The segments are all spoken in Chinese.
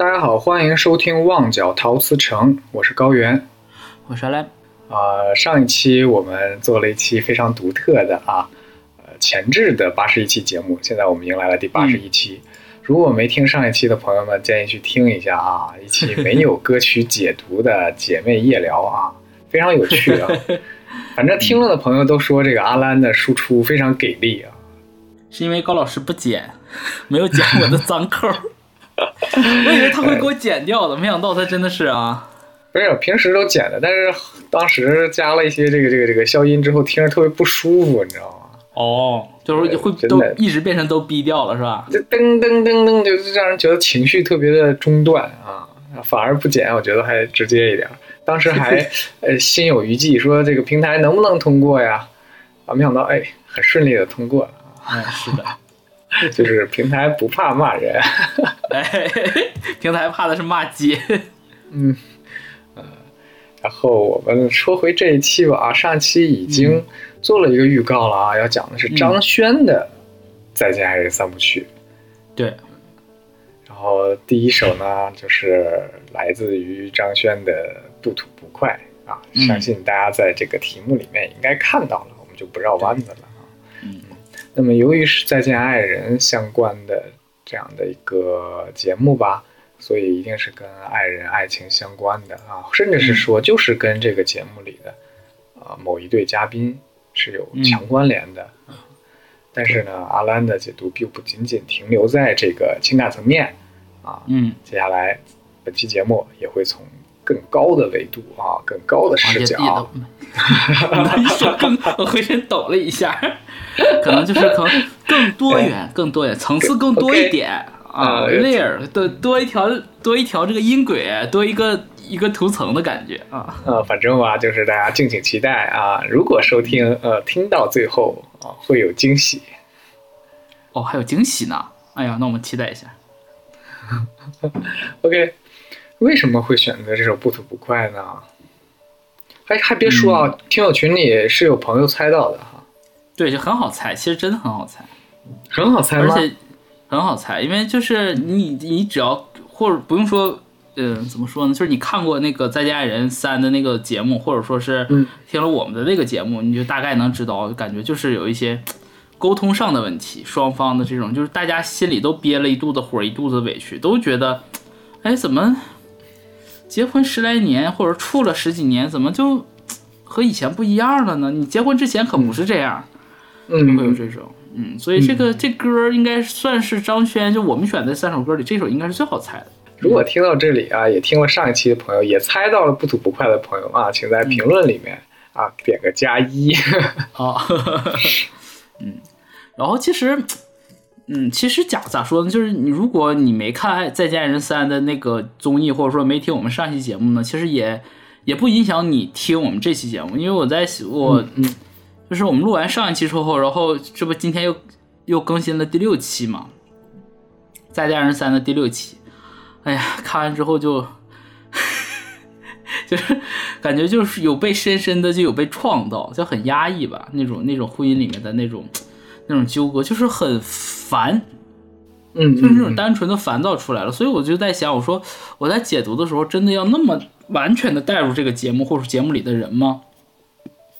大家好，欢迎收听《旺角陶瓷城》，我是高原。我是阿兰。啊、上一期我们做了一期非常独特的啊，呃，前置的八十一期节目，现在我们迎来了第八十一期。如果没听上一期的朋友们，建议去听一下啊，一期没有歌曲解读的姐妹夜聊啊，非常有趣啊。反正听了的朋友都说这个阿兰的输出非常给力啊。是因为高老师不剪，没有剪我的脏扣儿，我以为他会给我剪掉的，没想到他真的是啊。不是，平时都剪的，但是当时加了一些这个这个这个消音之后，听着特别不舒服，你知道吗？哦，就是会都一直变成都逼掉了，是吧？就噔噔噔噔，就是让人觉得情绪特别的中断啊。反而不剪，我觉得还直接一点。当时还 呃心有余悸，说这个平台能不能通过呀？啊，没想到哎，很顺利的通过了。哎，是的，就是平台不怕骂人，哎，平台怕的是骂街。嗯，呃，然后我们说回这一期吧啊，上期已经做了一个预告了啊，要讲的是张轩的《再见爱人》三部曲。对，然后第一首呢，就是来自于张轩的《不吐不快》啊，嗯相信大家在这个题目里面应该看到了，我们就不绕弯子了那么由于是再见爱人相关的这样的一个节目吧，所以一定是跟爱人、爱情相关的啊，甚至是说就是跟这个节目里的啊、某一对嘉宾是有强关联的。啊。但是呢，阿兰的解读并不仅仅停留在这个情感层面啊，嗯，接下来本期节目也会从更高的维度啊、更高的视角，一说更，我浑身抖了一下，可能就是可能更多元、更多元，层次更多一点啊呃，layer 多多一条多一条这个音轨，多一个一个图层的感觉啊。呃，反正吧，就是大家敬请期待啊！如果收听呃听到最后啊，会有惊喜。哦，还有惊喜呢！哎呀，那我们期待一下。OK，为什么会选择这首《不吐不快》呢？还还别说啊，听友群里是有朋友猜到的哈，对，就很好猜，其实真的很好猜，很好猜吗？而且很好猜，因为就是你你只要或者不用说，嗯、怎么说呢？就是你看过那个《再见爱人三》的那个节目，或者说是嗯听了我们的那个节目，你就大概能知道，感觉就是有一些沟通上的问题，双方的这种就是大家心里都憋了一肚子火，一肚子委屈，都觉得，哎，怎么结婚十来年或者处了十几年，怎么就和以前不一样了呢？你结婚之前可不是这样。会有嗯，这种，嗯，所以这个、这歌儿应该算是张轩，就我们选的三首歌里，这首应该是最好猜的。如果听到这里啊，也听了上一期的朋友，也猜到了《不吐不快》的朋友啊，请在评论里面啊点个加一。啊，嗯，然后其实，嗯，其实咋咋说呢？就是你如果你没看《再见爱人三》的那个综艺，或者说没听我们上期节目呢，其实也也不影响你听我们这期节目，因为我在我嗯就是我们录完上一期之后，然后这不今天又又更新了第六期嘛，《再见爱人三》的第六期。哎呀，看完之后就，就是感觉就是有被深深的就有被创到，就很压抑吧，那种那种婚姻里面的那种那种纠葛，就是很烦，嗯，就是那种嗯单纯的烦躁出来了。所以我就在想，我说我在解读的时候，真的要那么完全的带入这个节目或者节目里的人吗？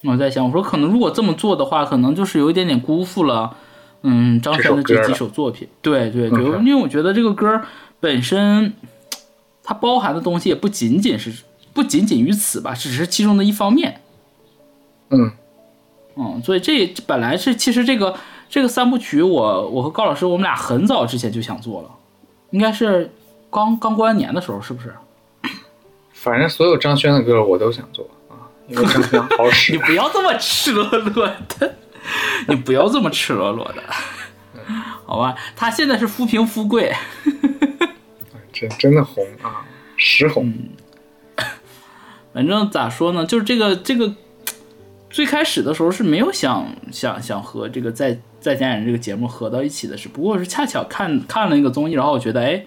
我在想，我说可能如果这么做的话，可能就是有一点点辜负了，嗯，张轩的这几首作品。对对对，嗯因为我觉得这个歌本身它包含的东西也不仅仅是不仅仅于此吧，只是其中的一方面。嗯嗯，所以这这本来是其实这个这个三部曲我，我和高老师我们俩很早之前就想做了，应该是刚刚过完年的时候，是不是？反正所有张轩的歌我都想做啊，因为张轩好使你。不要这么赤裸裸的，你不要这么赤裸裸的，好吧？他现在是富平富贵，真真的红啊，实红。反正咋说呢，就是这个这个最开始的时候是没有想想想和这个再再见爱人这个节目合到一起的，只不过是恰巧看看了一个综艺，然后我觉得哎，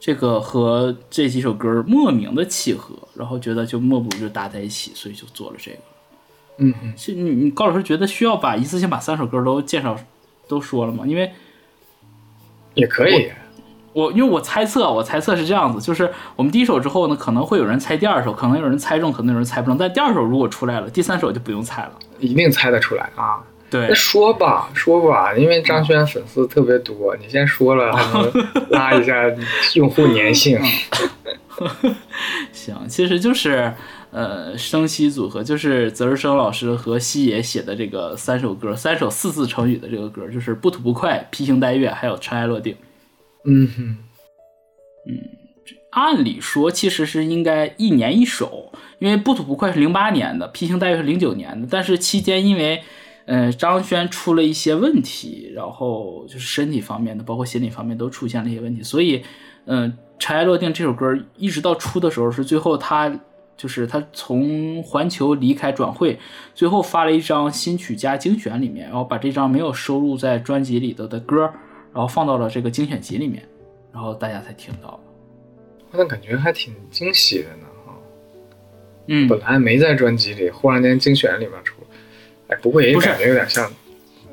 这个和这几首歌莫名的契合，然后觉得就莫不如就搭在一起，所以就做了这个。嗯嗯，是你你高老师觉得需要把一次性把三首歌都介绍都说了吗？因为也可以。我因为我猜测，我猜测是这样子，就是我们第一首之后呢，可能会有人猜第二首，可能有人猜中，可能有人猜不中。但第二首如果出来了，第三首就不用猜了。一定猜得出来啊！对那，说吧，说吧，因为张轩粉丝特别多，你先说了，还 能拉一下用户粘性。行，其实就是呃，生西组合，就是泽日生老师和西野写的这个三首歌，三首四字成语的这个歌，就是不吐不快、披星戴月，还有尘埃落定。嗯哼，按理说其实是应该一年一首，因为不吐不快是零八年的，披星戴月是零九年的，但是期间因为呃张轩出了一些问题，然后就是身体方面的，包括心理方面都出现了一些问题，所以嗯、呃尘埃落定这首歌一直到出的时候是最后他。就是他从环球离开转会，最后发了一张新曲加精选里面，然后把这张没有收录在专辑里头的歌，然后放到了这个精选集里面，然后大家才听到。那感觉还挺惊喜的呢哈。嗯，本来没在专辑里，忽然间精选里面出，哎，不过也有点像，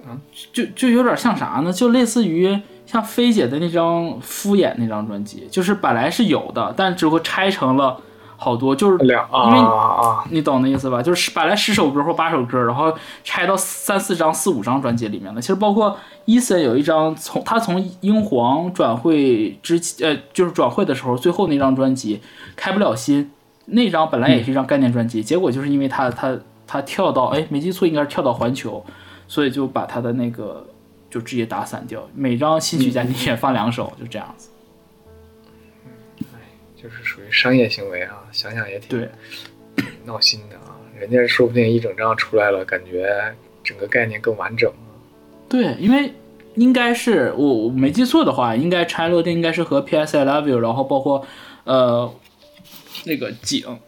嗯就就有点像啥呢？就类似于像菲姐的那张《敷衍》那张专辑，就是本来是有的，但只不过拆成了好多，就是两啊因为你懂那意思吧？就是本来十首歌或八首歌，然后拆到三四张、四五张专辑里面了。其实包括伊森有一张从他从英皇转会之呃，就是转会的时候最后那张专辑《开不了心》，那张本来也是一张概念专辑，结果就是因为他他他跳到哎没记错应该是跳到环球，所以就把他的那个就直接打散掉。每张新曲加精选放两首，就这样子。就是属于商业行为啊，想想也挺对，闹心的啊。人家说不定一整张出来了，感觉整个概念更完整。对，因为应该是我我没记错的话，应该拆落定应该是和 P.S. I Love You，然后包括呃那个景，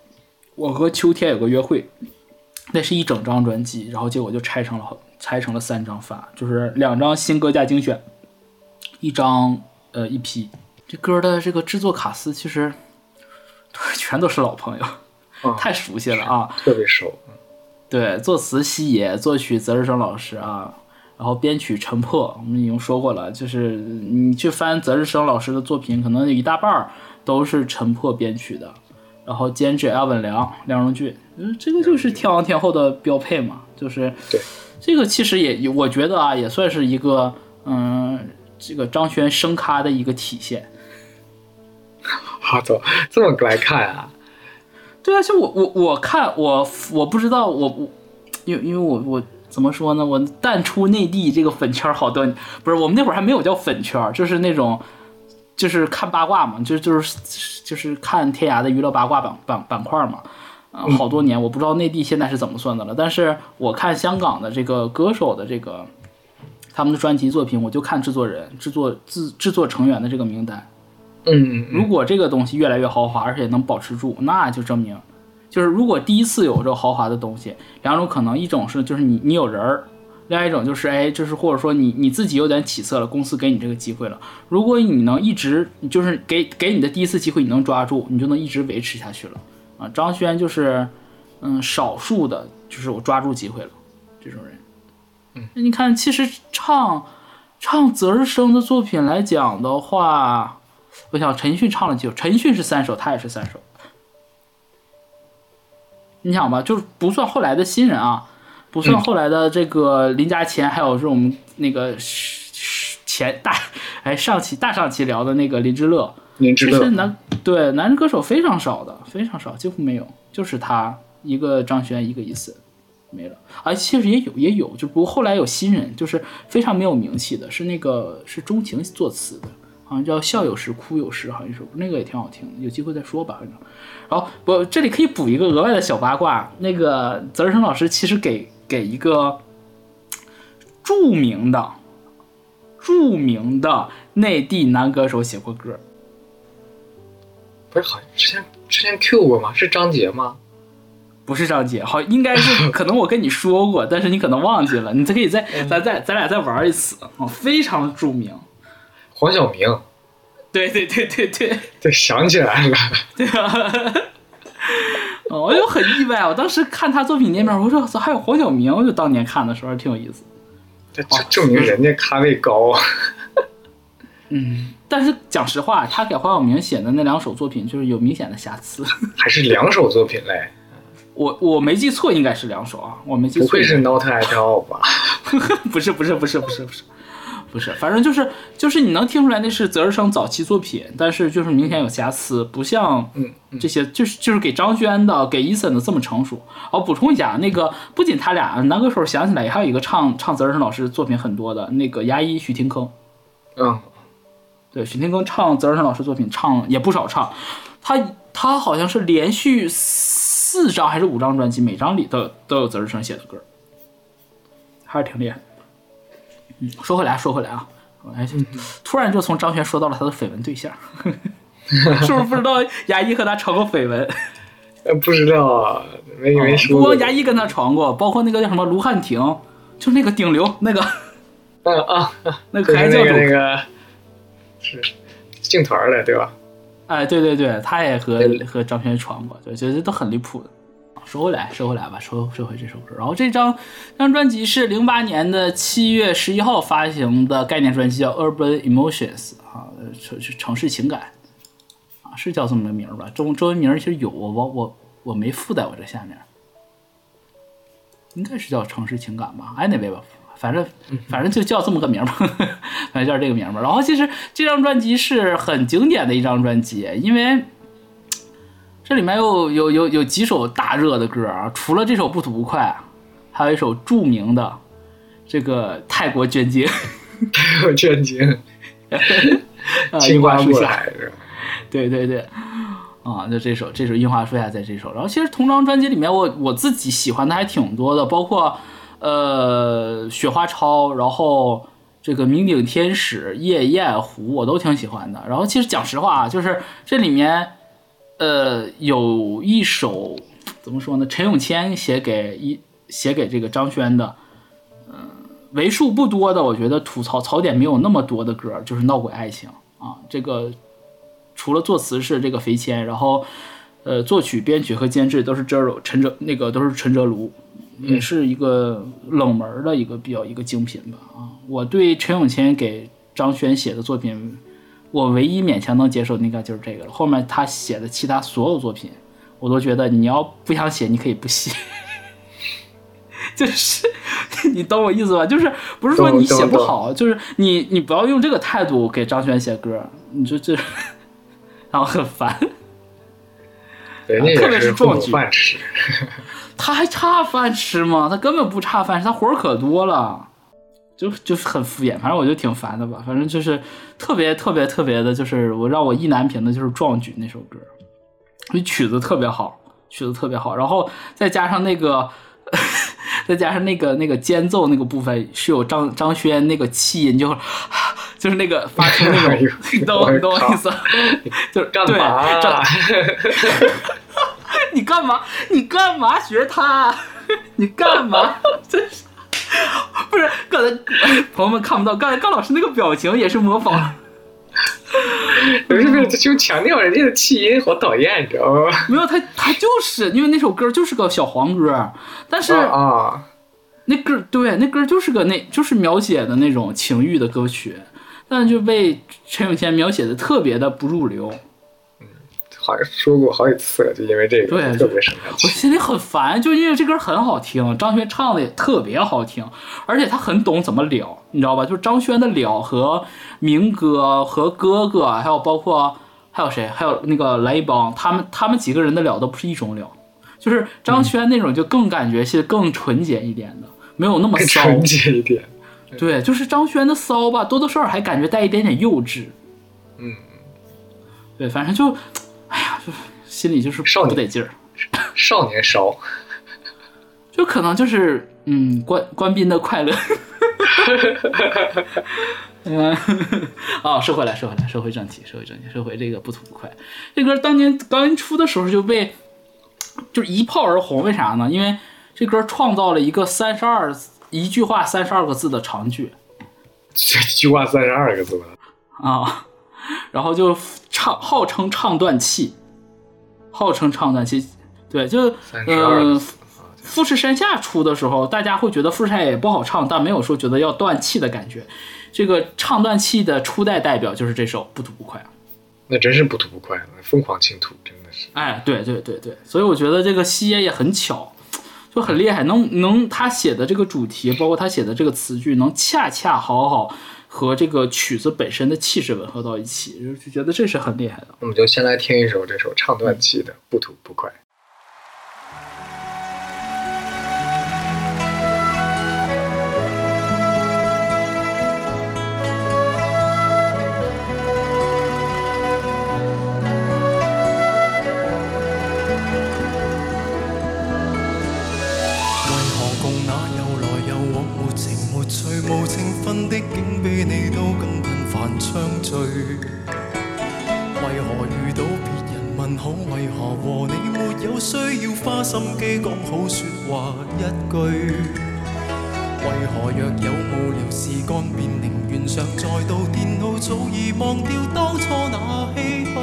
我和秋天有个约会，那是一整张专辑，然后结果就拆成了拆成了三张发，就是两张新歌加精选，一张呃一批。这歌的这个制作卡司其实 全都是老朋友，啊，太熟悉了啊。特别熟。对，作词西野，作曲泽日生老师啊，然后编曲陈破，我们已经说过了，就是你去翻泽日生老师的作品，可能有一大半儿都是陈破编曲的，然后监制艾文良、梁荣俊，嗯，这个就是天王天后的标配嘛，就是对这个其实也我觉得啊，也算是一个嗯，这个张轩声咖的一个体现。好走，这么来看啊？对啊，就我我我看我我不知道我我，因为因为我我怎么说呢？我淡出内地这个粉圈好多，不是我们那会儿还没有叫粉圈，就是那种就是看八卦嘛，就就是就是看天涯的娱乐八卦板板板块嘛。啊、好多年，我不知道内地现在是怎么算的了。但是我看香港的这个歌手的这个他们的专辑作品，我就看制作人、制作制制作成员的这个名单。嗯嗯如果这个东西越来越豪华，而且能保持住，那就证明，就是如果第一次有这个豪华的东西，两种可能，一种是就是你你有人儿，另外一种就是哎，就是或者说你你自己有点起色了，公司给你这个机会了。如果你能一直就是给给你的第一次机会，你能抓住，你就能一直维持下去了。啊，张轩就是嗯少数的，就是我抓住机会了这种人。嗯，那你看，其实唱唱泽日生的作品来讲的话。我想陈奕迅唱了几首，陈奕迅是三首，他也是三首。你想吧，就是不算后来的新人啊，不算后来的这个林家谦，还有这种那个前大哎上期大上期聊的那个林之乐，林之乐其实男对男歌手非常少的，非常少，几乎没有，就是他一个张悬，一个伊森，没了。啊，其实也有也有，就不过后来有新人，就是非常没有名气的，是那个是钟情作词的。好像叫笑有时哭有时，好像一首那个也挺好听的，有机会再说吧，反正。然后我这里可以补一个额外的小八卦，那个泽日生老师其实给给一个著名的著名的内地男歌手写过歌，不是好像之前之前 Q 过吗？是张杰吗？不是张杰，好应该是可能我跟你说过，但是你可能忘记了，你再可以再咱再咱俩再玩一次啊，非常著名。黄晓明，对对对对对。对，想起来了。对 啊，哦我就很意外，我当时看他作品页面，我说操，还有黄晓明，我就当年看的时候还挺有意思。这这证明人家咖位高啊。嗯，但是讲实话，他给黄晓明写的那两首作品就是有明显的瑕疵。还是两首作品嘞？我我没记错，应该是两首啊，我没记错。不会是 Not at all 吧？不是不是不是不是不是 不是，反正就是就是你能听出来那是泽日生早期作品，但是就是明显有瑕疵，不像嗯嗯这些就是就是给张轩的、给伊森的这么成熟。哦，补充一下，那个不仅他俩，男歌手想起来还有一个唱唱泽日生老师作品很多的那个牙医徐廷铿。嗯，对，许天庚唱泽尔山老师作品唱也不少唱，他他好像是连续四张还是五张专辑，每张里都都有泽日生写的歌，还是挺厉害。嗯，说回来说回来啊，哎，就突然就从张悬说到了他的绯闻对象，是不是不知道牙医和他传过绯闻？呃，不知道啊，没没不说过光。牙医跟他传过，包括那个叫什么卢汉廷，就那个顶流那个嗯啊，啊 那个就是那个可爱教主，那个是进团了对吧？哎，对对对，他也和和张轩传过，对，觉得都很离谱的。说回来，说回来吧，说说回这首歌。然后这张这张专辑是零八年的七月十一号发行的概念专辑，叫《Urban Emotions》啊，呃城是城市情感啊，是叫这么个名儿吧？中中文名其实有，我我我我没附在我这下面，应该是叫城市情感吧？Anyway 吧，反正反正就叫这么个名儿吧，反正叫这个名儿吧。然后其实这张专辑是很经典的一张专辑，因为这里面有有有有几首大热的歌啊，除了这首不吐不快，还有一首著名的这个泰国捐精 泰国捐精，青花不樱花树下？对对对，啊，就这首这首樱花树下在这首，然后其实同张专辑里面我我自己喜欢的还挺多的，包括呃雪花超，然后这个名顶天使、夜宴湖我都挺喜欢的。然后其实讲实话啊，就是这里面呃有一首怎么说呢？陈永谦写给一写给这个张轩的。嗯为数不多的，我觉得吐槽槽点没有那么多的歌，就是《闹鬼爱情》啊。这个除了作词是这个肥谦，然后呃作曲、编曲和监制都是哲柔陈哲那个都是陈哲卢，也是一个冷门的一个比较一个精品吧啊。我对陈永谦给张轩写的作品，我唯一勉强能接受的应该就是这个了。后面他写的其他所有作品，我都觉得你要不想写，你可以不写。就是 你懂我意思吧？就是不是说你写不好，就是你你不要用这个态度给张轩写歌，你就这，然后很烦。人家特别也是混口是壮举饭吃。他还差饭吃吗？他根本不差饭吃，他活儿可多了，就就是很敷衍。反正我就挺烦的吧。反正就是特别特别特别的，就是我让我意难平的就是《壮举》那首歌，那曲子特别好，曲子特别好，然后再加上那个。再加上那个那个间奏那个部分是有张张轩那个气音，就就是那个发出那种，你懂我你懂我意思？就是干对嘛？张你干嘛？你干嘛学他？你干嘛？真是，不是刚才朋友们看不到，刚才高老师那个表情也是模仿，不是不是，就强调人家的气音，好讨厌，你知道吗？没有他他就是因为那首歌就是个小黄歌，但是啊啊，那歌对那歌就是个那就是描写的那种情欲的歌曲，但就被陈永谦描写的特别的不入流。好像说过好几次了，就因为这个对特别生气我。心里很烦，就因为这歌很好听，张轩唱的也特别好听，而且他很懂怎么聊，你知道吧？就是张轩的聊和明哥和哥哥，还有包括还有谁，还有那个来一帮，他们他们几个人的聊都不是一种聊，就是张轩那种就更感觉是更纯洁一点的，没有那么骚。更纯洁一点，对，就是张轩的骚吧，多多少少还感觉带一点点幼稚。嗯，对，反正就，哎呀，就心里就是少不得劲儿。少年烧，就可能就是嗯，官官兵的快乐。嗯，啊，说回来，说回来，说回正题，说回正题，说回这个不吐不快。这歌当年刚一出的时候就被就是一炮而红，为啥呢？因为这歌创造了一个三十二一句话三十二个字的长句这句话三十二个字了。啊，然后就唱号称唱断气，号称唱断气，对，就三十二个呃字啊，富士山下出的时候，大家会觉得富士山也不好唱，但没有说觉得要断气的感觉。这个唱断气的初代代表就是这首《不吐不快》。那真是不吐不快，疯狂倾吐，真的是。哎，对对对对，所以我觉得这个西野也很巧，就很厉害，能能他写的这个主题，包括他写的这个词句，能恰恰好好和这个曲子本身的气质吻合到一起，就觉得这是很厉害的。我们就先来听一首这首唱断气的《不吐不快》。唱为何遇到别人问好为何和你没有需要花心机讲好说话一句，为何若有无聊事干，便宁愿常在到电脑，早已忘掉当初那唏嘘。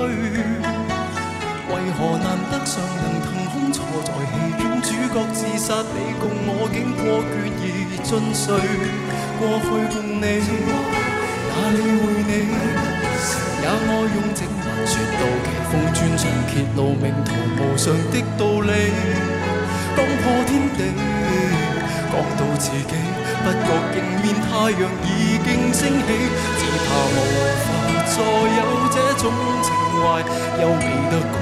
为何难得上能腾空坐在戏院，主角自杀，你共我竟过倦而尽碎。过去共你，哪里会你？也爱用整晚说到奇峰专场揭露命途无常的道理。讲破天地，讲到自己，不觉迎面太阳已经升起，只怕无法再有这种情怀，优美得共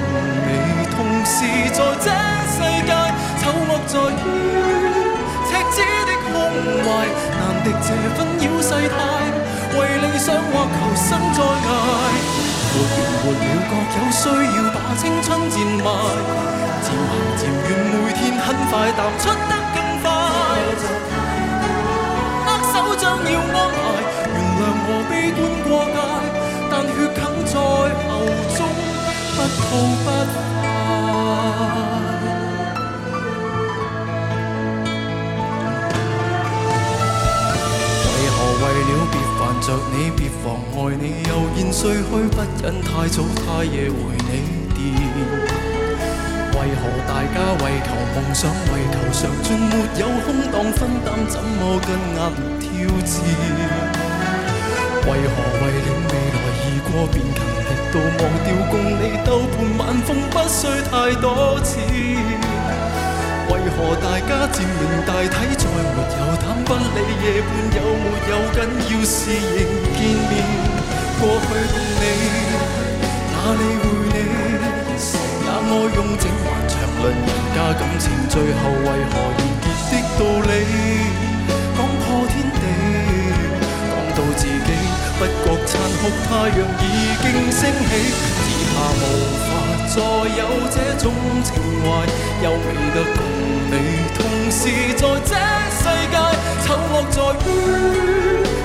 你同时在这世界，丑恶在于赤子的胸怀，难敌这纷扰世态，为理想或求生在崖。没完没了，各有需要把青春贱卖，渐行渐远，每天很快淡出得更快。握手将要安排，原谅我悲观过界，但血啃在喉中，不吐不快。着你，别妨碍你，悠然睡去，不忍太早太夜回你电。为何大家为求梦想，为求上进，没有空档分担，怎么跟压力挑战？为何为了未来而过，便勤力到忘掉共你兜伴晚风，不需太多钱？为何大家渐明大体，再没有胆不理夜半有没有紧要事仍见面？过去共你，哪里会你？也爱用整晚长论人家感情，最后为何而结的道理？讲破天地，讲到自己，不觉残酷，太阳已经升起，怕无法再有这种情怀，又未得共。你同时在这世界，丑恶在于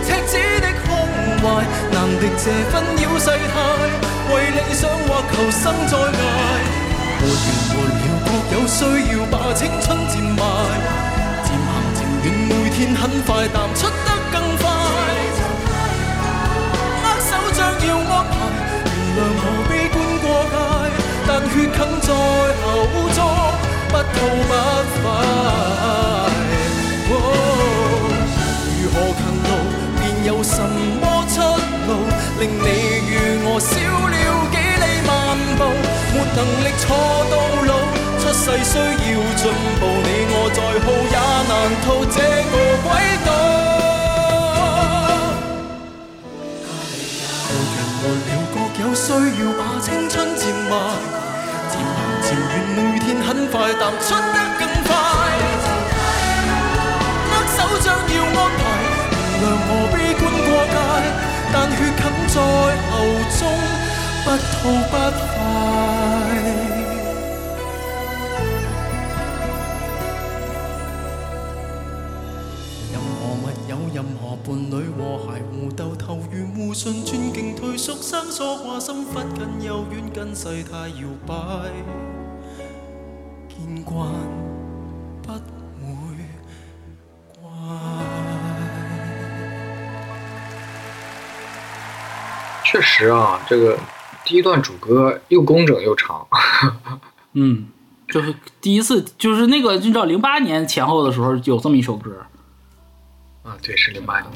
赤子的胸怀，难敌这纷扰世态，为理想或求生在崖。没完没了，各有需要把青春贱卖，渐行渐远，每天很快淡出得更快。握手将要安排，原谅我悲，但血啃在口中。不吐不快，如何勤劳，便有什么出路？令你与我少了几里漫步，没能力错到老。出世需要进步，你我再好也难逃这个轨道。无完无了，各有需要把青春贱卖。渐远，每天很快淡出得更快。握手将要安排，原谅我悲观过界，但血啃在喉中，不吐不快。任何密友，任何伴侣，和谐互斗，投缘互信，尊敬退缩，生疏挂心，忽近又远，跟世态摇摆。确实啊，这个第一段主歌又工整又长。嗯，就是第一次，就是那个你知道零八年前后的时候有这么一首歌，啊，对，是零八年。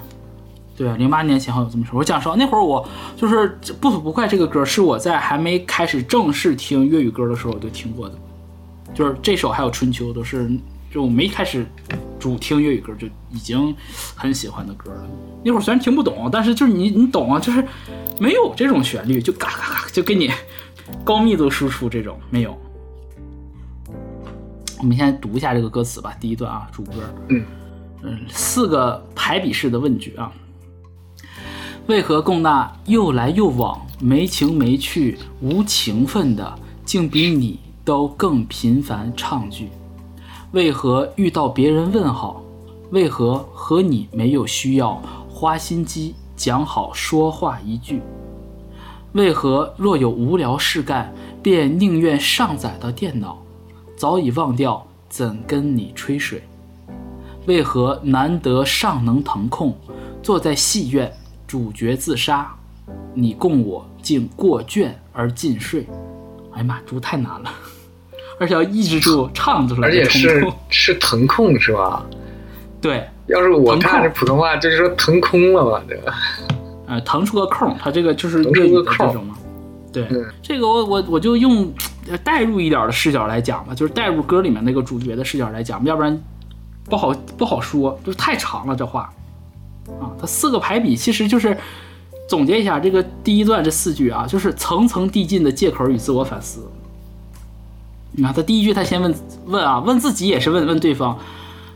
对啊，零八年前后有这么一首。我讲实话，那会儿我就是不吐不快这个歌是我在还没开始正式听粤语歌的时候我就听过的，就是这首还有春秋都是就我没开始主听粤语歌就已经很喜欢的歌了。那会儿虽然听不懂，但是就是你你懂啊，就是没有这种旋律就嘎嘎嘎就给你高密度输出这种没有。我们先读一下这个歌词吧，第一段啊，主歌。嗯嗯，四个排比式的问句啊。为何共那又来又往、没情没趣、无情分的，竟比你都更频繁唱句？为何遇到别人问好？为何和你没有需要花心机讲好说话一句？为何若有无聊事干，便宁愿上载到电脑？早已忘掉怎跟你吹水？为何难得尚能腾空，坐在戏院，主角自杀，你供我竟过卷而尽睡？哎呀妈，读太难了，而且要抑制住唱出来而且是突。是腾空是吧？对，要是我看着普通话，就是说腾空了嘛，这个？呃，腾出个空，它这个就是粤语的个空这种嘛。对，嗯这个我我我就用呃代入一点的视角来讲吧，就是代入歌里面那个主角的视角来讲，要不然不好不好说，就是太长了这话啊。它四个排比其实就是总结一下这个第一段这四句啊，就是层层递进的借口与自我反思。你看他第一句，他先问问啊，问自己也是问问对方，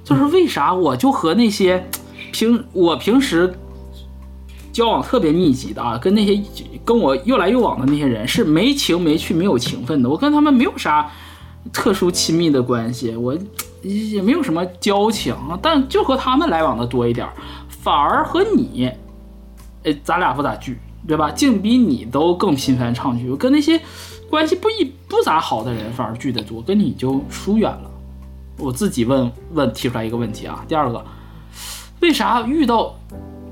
就是为啥我就和那些平我平时交往特别密集的啊，跟那些跟我又来又往的那些人是没情没趣、没有情分的。我跟他们没有啥特殊亲密的关系，我也没有什么交情，但就和他们来往的多一点，反而和你，哎，咱俩不咋聚，对吧？竟比你都更频繁唱剧，我跟那些关系不一不咋好的人反而聚得多，跟你就疏远了。我自己问问提出来一个问题啊，第二个，为啥遇到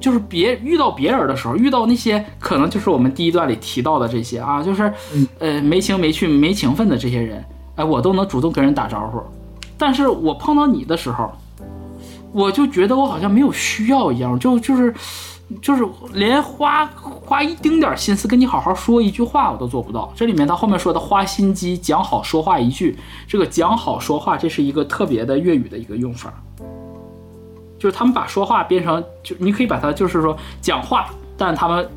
就是别遇到别人的时候，遇到那些可能就是我们第一段里提到的这些啊，就是呃没情没趣、没情分的这些人，哎，我都能主动跟人打招呼，但是我碰到你的时候，我就觉得我好像没有需要一样，就就是就是连花花一丁点心思跟你好好说一句话我都做不到。这里面他后面说的花心机讲好说话一句，这个讲好说话，这是一个特别的粤语的一个用法。就是他们把说话变成，就你可以把它就是说讲话，但他们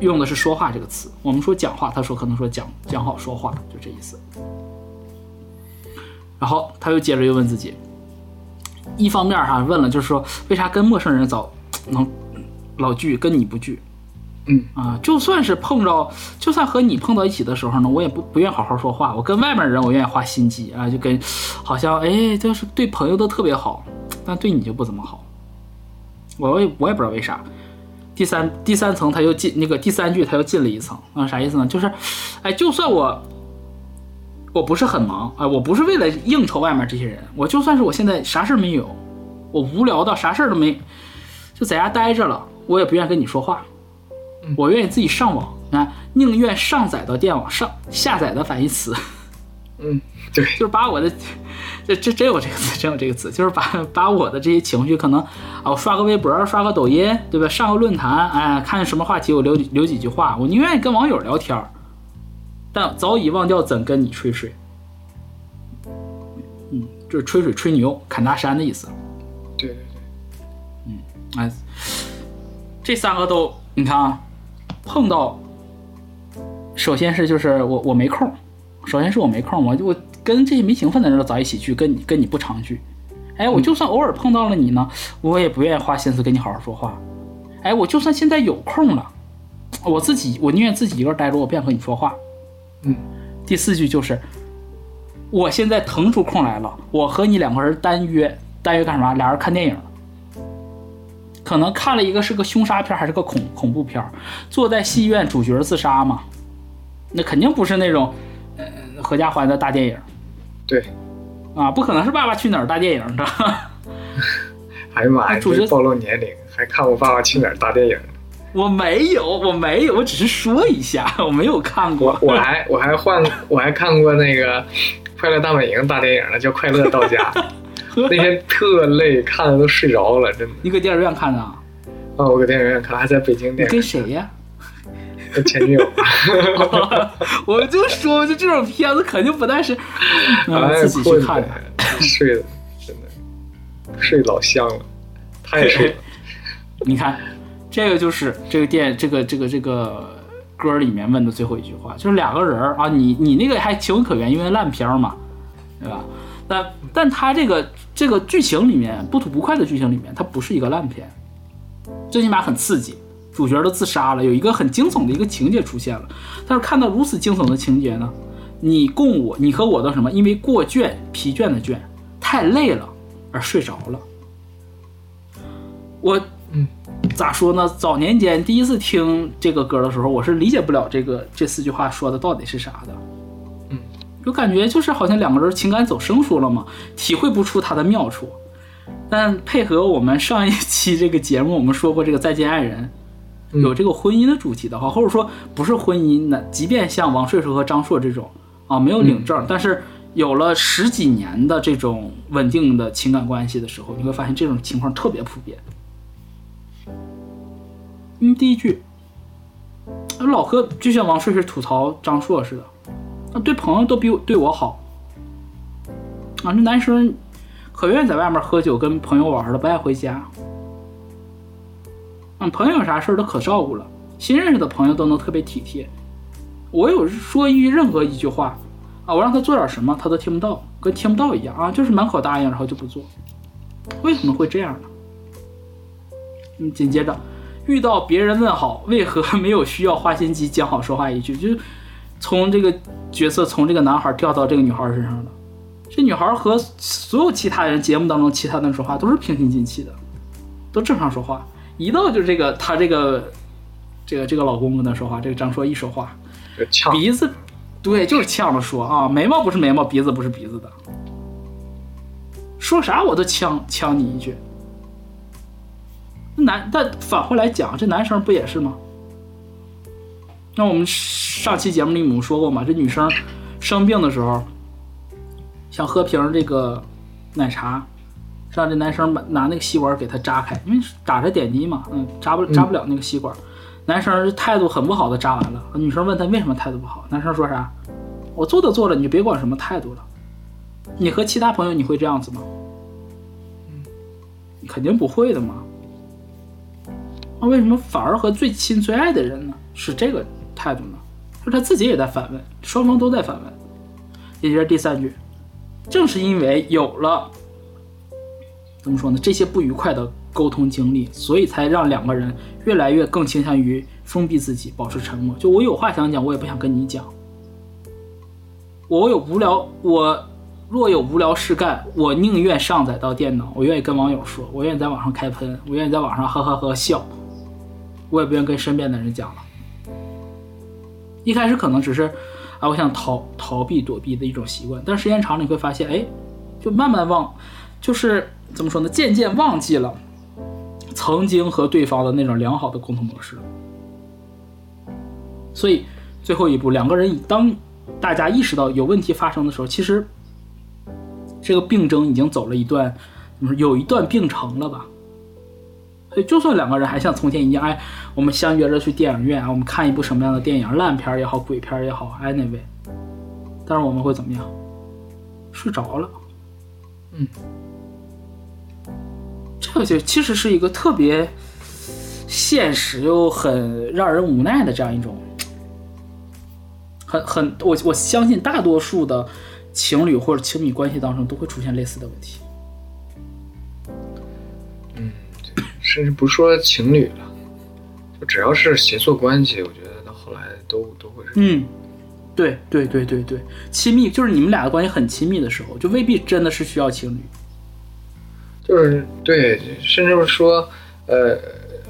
用的是说话这个词。我们说讲话，他说可能说讲讲好说话，就这意思。然后他又接着又问自己，一方面哈问了，就是说为啥跟陌生人走能老聚，跟你不聚？嗯啊，就算是碰着，就算和你碰到一起的时候呢，我也不不愿好好说话。我跟外面人，我愿意花心机啊，就跟好像哎，就是对朋友都特别好，但对你就不怎么好。我也我也不知道为啥。第三第三层他又进那个第三句他又进了一层啊，啥意思呢？就是，哎，就算我我不是很忙啊、我不是为了应酬外面这些人，我就算是我现在啥事儿没有，我无聊到啥事儿都没，就在家待着了，我也不愿意跟你说话。我愿意自己上网啊，宁愿上载到电网上下载的反义词，嗯，对，就是把我的这这真有这个词，真有这个词，就是把把我的这些情绪，可能啊，我刷个微博，刷个抖音，对吧？上个论坛，哎，看什么话题，我留留几句话，我宁愿跟网友聊天儿，但早已忘掉怎跟你吹水。嗯，就是吹水吹牛，侃大山的意思。对对对，嗯哎，这三个都你看啊，碰到，首先是就是我我没空，首先是我没空，我就我跟这些没情分的人都早一起聚，跟你跟你不常聚。哎，我就算偶尔碰到了你呢，我也不愿意花心思跟你好好说话。哎，我就算现在有空了，我自己我宁愿自己一个人待着，我不想和你说话。嗯，第四句就是，我现在腾出空来了，我和你两个人单约，单约干什么？俩人看电影。可能看了一个是个凶杀片还是个恐恐怖片儿，坐在戏院主角自杀嘛，那肯定不是那种，呃，合家欢的大电影对，啊，不可能是《爸爸去哪儿》大电影的。哎呀妈呀，啊主角暴露年龄，还看过《爸爸去哪儿》大电影。我没有，我没有，我只是说一下，我没有看过。我我还我还换我还看过那个《快乐大本营》大电影呢，叫《快乐到家》。那天特累，看的都睡着了，真的。你搁电影院看的啊？啊，我搁电影院看，还在北京你电影跟谁呀？跟前女友。我就说，就这种片子肯定不但是，嗯，哎，自己去看的。睡的，真的睡老香了，他也睡了。你看，这个就是这个电这个这个这个歌里面问的最后一句话，就是两个人儿啊，你你那个还情有可原，因为烂片儿嘛，对吧？但但他这个这个剧情里面不吐不快的剧情里面，它不是一个烂片，最起码很刺激，主角都自杀了，有一个很惊悚的一个情节出现了。但是看到如此惊悚的情节呢，你共我，你和我的什么？因为过倦、疲倦的倦，太累了而睡着了。我嗯咋说呢？早年间第一次听这个歌的时候，我是理解不了这个这四句话说的到底是啥的。嗯，就感觉就是好像两个人情感走生疏了嘛，体会不出它的妙处。但配合我们上一期这个节目，我们说过这个《再见爱人》嗯有这个婚姻的主题的话，或者说不是婚姻的，即便像王睡睡和张硕这种啊没有领证，但是有了十几年的这种稳定的情感关系的时候，你会发现这种情况特别普遍。嗯，第一句，老何就像王睡睡吐槽张硕似的，啊，对朋友都比我对我好，啊，这男生可愿意在外面喝酒跟朋友玩了，不爱回家。嗯，朋友有啥事儿都可照顾了，新认识的朋友都能特别体贴。我有说一任何一句话啊，我让他做点什么，他都听不到，跟听不到一样啊，就是满口答应，然后就不做。为什么会这样呢？嗯，紧接着遇到别人问好，为何没有需要花心机讲好说话一句？就是从这个角色从这个男孩掉到这个女孩身上的。这女孩和所有其他人节目当中其他人说话都是平心静气的，都正常说话。一到就这个她这个这个这个老公跟她说话，这个张硕一说话，呛，鼻子，对，就是呛着说啊，眉毛不是眉毛，鼻子不是鼻子的，说啥我都呛呛你一句。男，但反过来讲，这男生不也是吗？那我们上期节目里我们说过嘛，这女生生病的时候，想喝瓶这个奶茶，让这男生把拿那个吸管给她扎开，因为打着点滴嘛，嗯，扎不扎不了那个吸管。男生态度很不好的扎完了，女生问他为什么态度不好，男生说啥？我做都做了，你就别管什么态度了。你和其他朋友你会这样子吗？肯定不会的嘛。那为什么反而和最亲最爱的人呢是这个态度呢？就是他自己也在反问，双方都在反问。也就是第三句，正是因为有了怎么说呢这些不愉快的沟通经历，所以才让两个人越来越更倾向于封闭自己，保持沉默。就我有话想讲，我也不想跟你讲。我有无聊，我若有无聊事干，我宁愿上载到电脑，我愿意跟网友说，我愿意在网上开喷，我愿意在网上呵呵呵笑，我也不愿意跟身边的人讲了。一开始可能只是啊，我想逃逃避躲避的一种习惯，但时间长了你会发现，哎，就慢慢忘，就是怎么说呢，渐渐忘记了曾经和对方的那种良好的沟通模式。所以最后一步，两个人当大家意识到有问题发生的时候，其实这个病症已经走了一段，有一段病程了吧？所以就算两个人还像从前一样，哎，我们相约着去电影院啊，我们看一部什么样的电影，烂片也好，鬼片也好，anyway，但是我们会怎么样？睡着了。嗯，这个就其实是一个特别现实又很让人无奈的这样一种，很很我我相信大多数的情侣或者亲密关系当中都会出现类似的问题。甚至不说情侣了，就只要是协作关系，我觉得到后来都都会是。嗯，对对对对对，亲密就是你们俩的关系很亲密的时候，就未必真的是需要情侣。就是对，甚至说，呃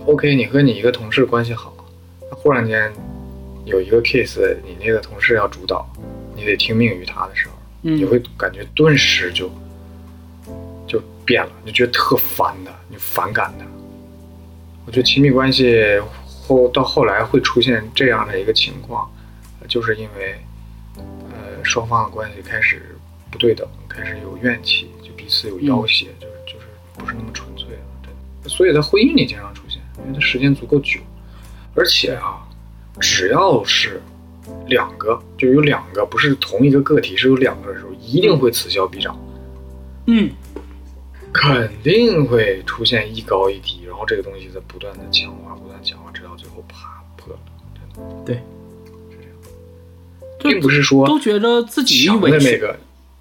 ，OK，你和你一个同事关系好，忽然间有一个 case，你那个同事要主导，你得听命于他的时候，嗯你会感觉顿时就就变了，你就觉得特烦的，你反感的。我觉得亲密关系后到后来会出现这样的一个情况，呃就是因为呃双方的关系开始不对等，开始有怨气，就彼此有要挟，就是就是不是那么纯粹了，真的。所以在婚姻里经常出现，因为它时间足够久，而且啊，只要是两个，就有两个，不是同一个个体，是有两个的时候，一定会此消彼长，嗯，肯定会出现一高一低，然后这个东西在不断的强化，不断强化，直到最后啪破了，真的对，是这样，并不是说都觉得自己强的，那个，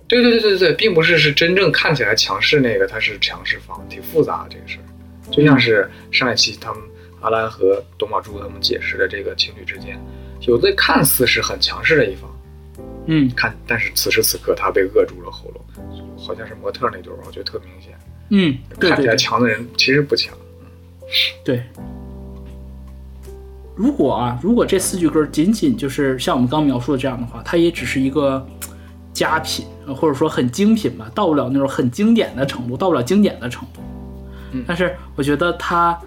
对对对对对，并不是是真正看起来强势那个，他是强势方，挺复杂的这个事儿。就像是上一期他们阿兰和董宝珠他们解释的这个情侣之间，有的看似是很强势的一方，嗯看，但是此时此刻他被扼住了喉咙，好像是模特那对儿，我觉得特明显。嗯，对看起来强的人其实不强，对。如果啊，如果这四句歌仅仅就是像我们刚描述的这样的话，它也只是一个佳品，呃或者说很精品吧，到不了那种很经典的程度，到不了经典的程度。嗯但是我觉得它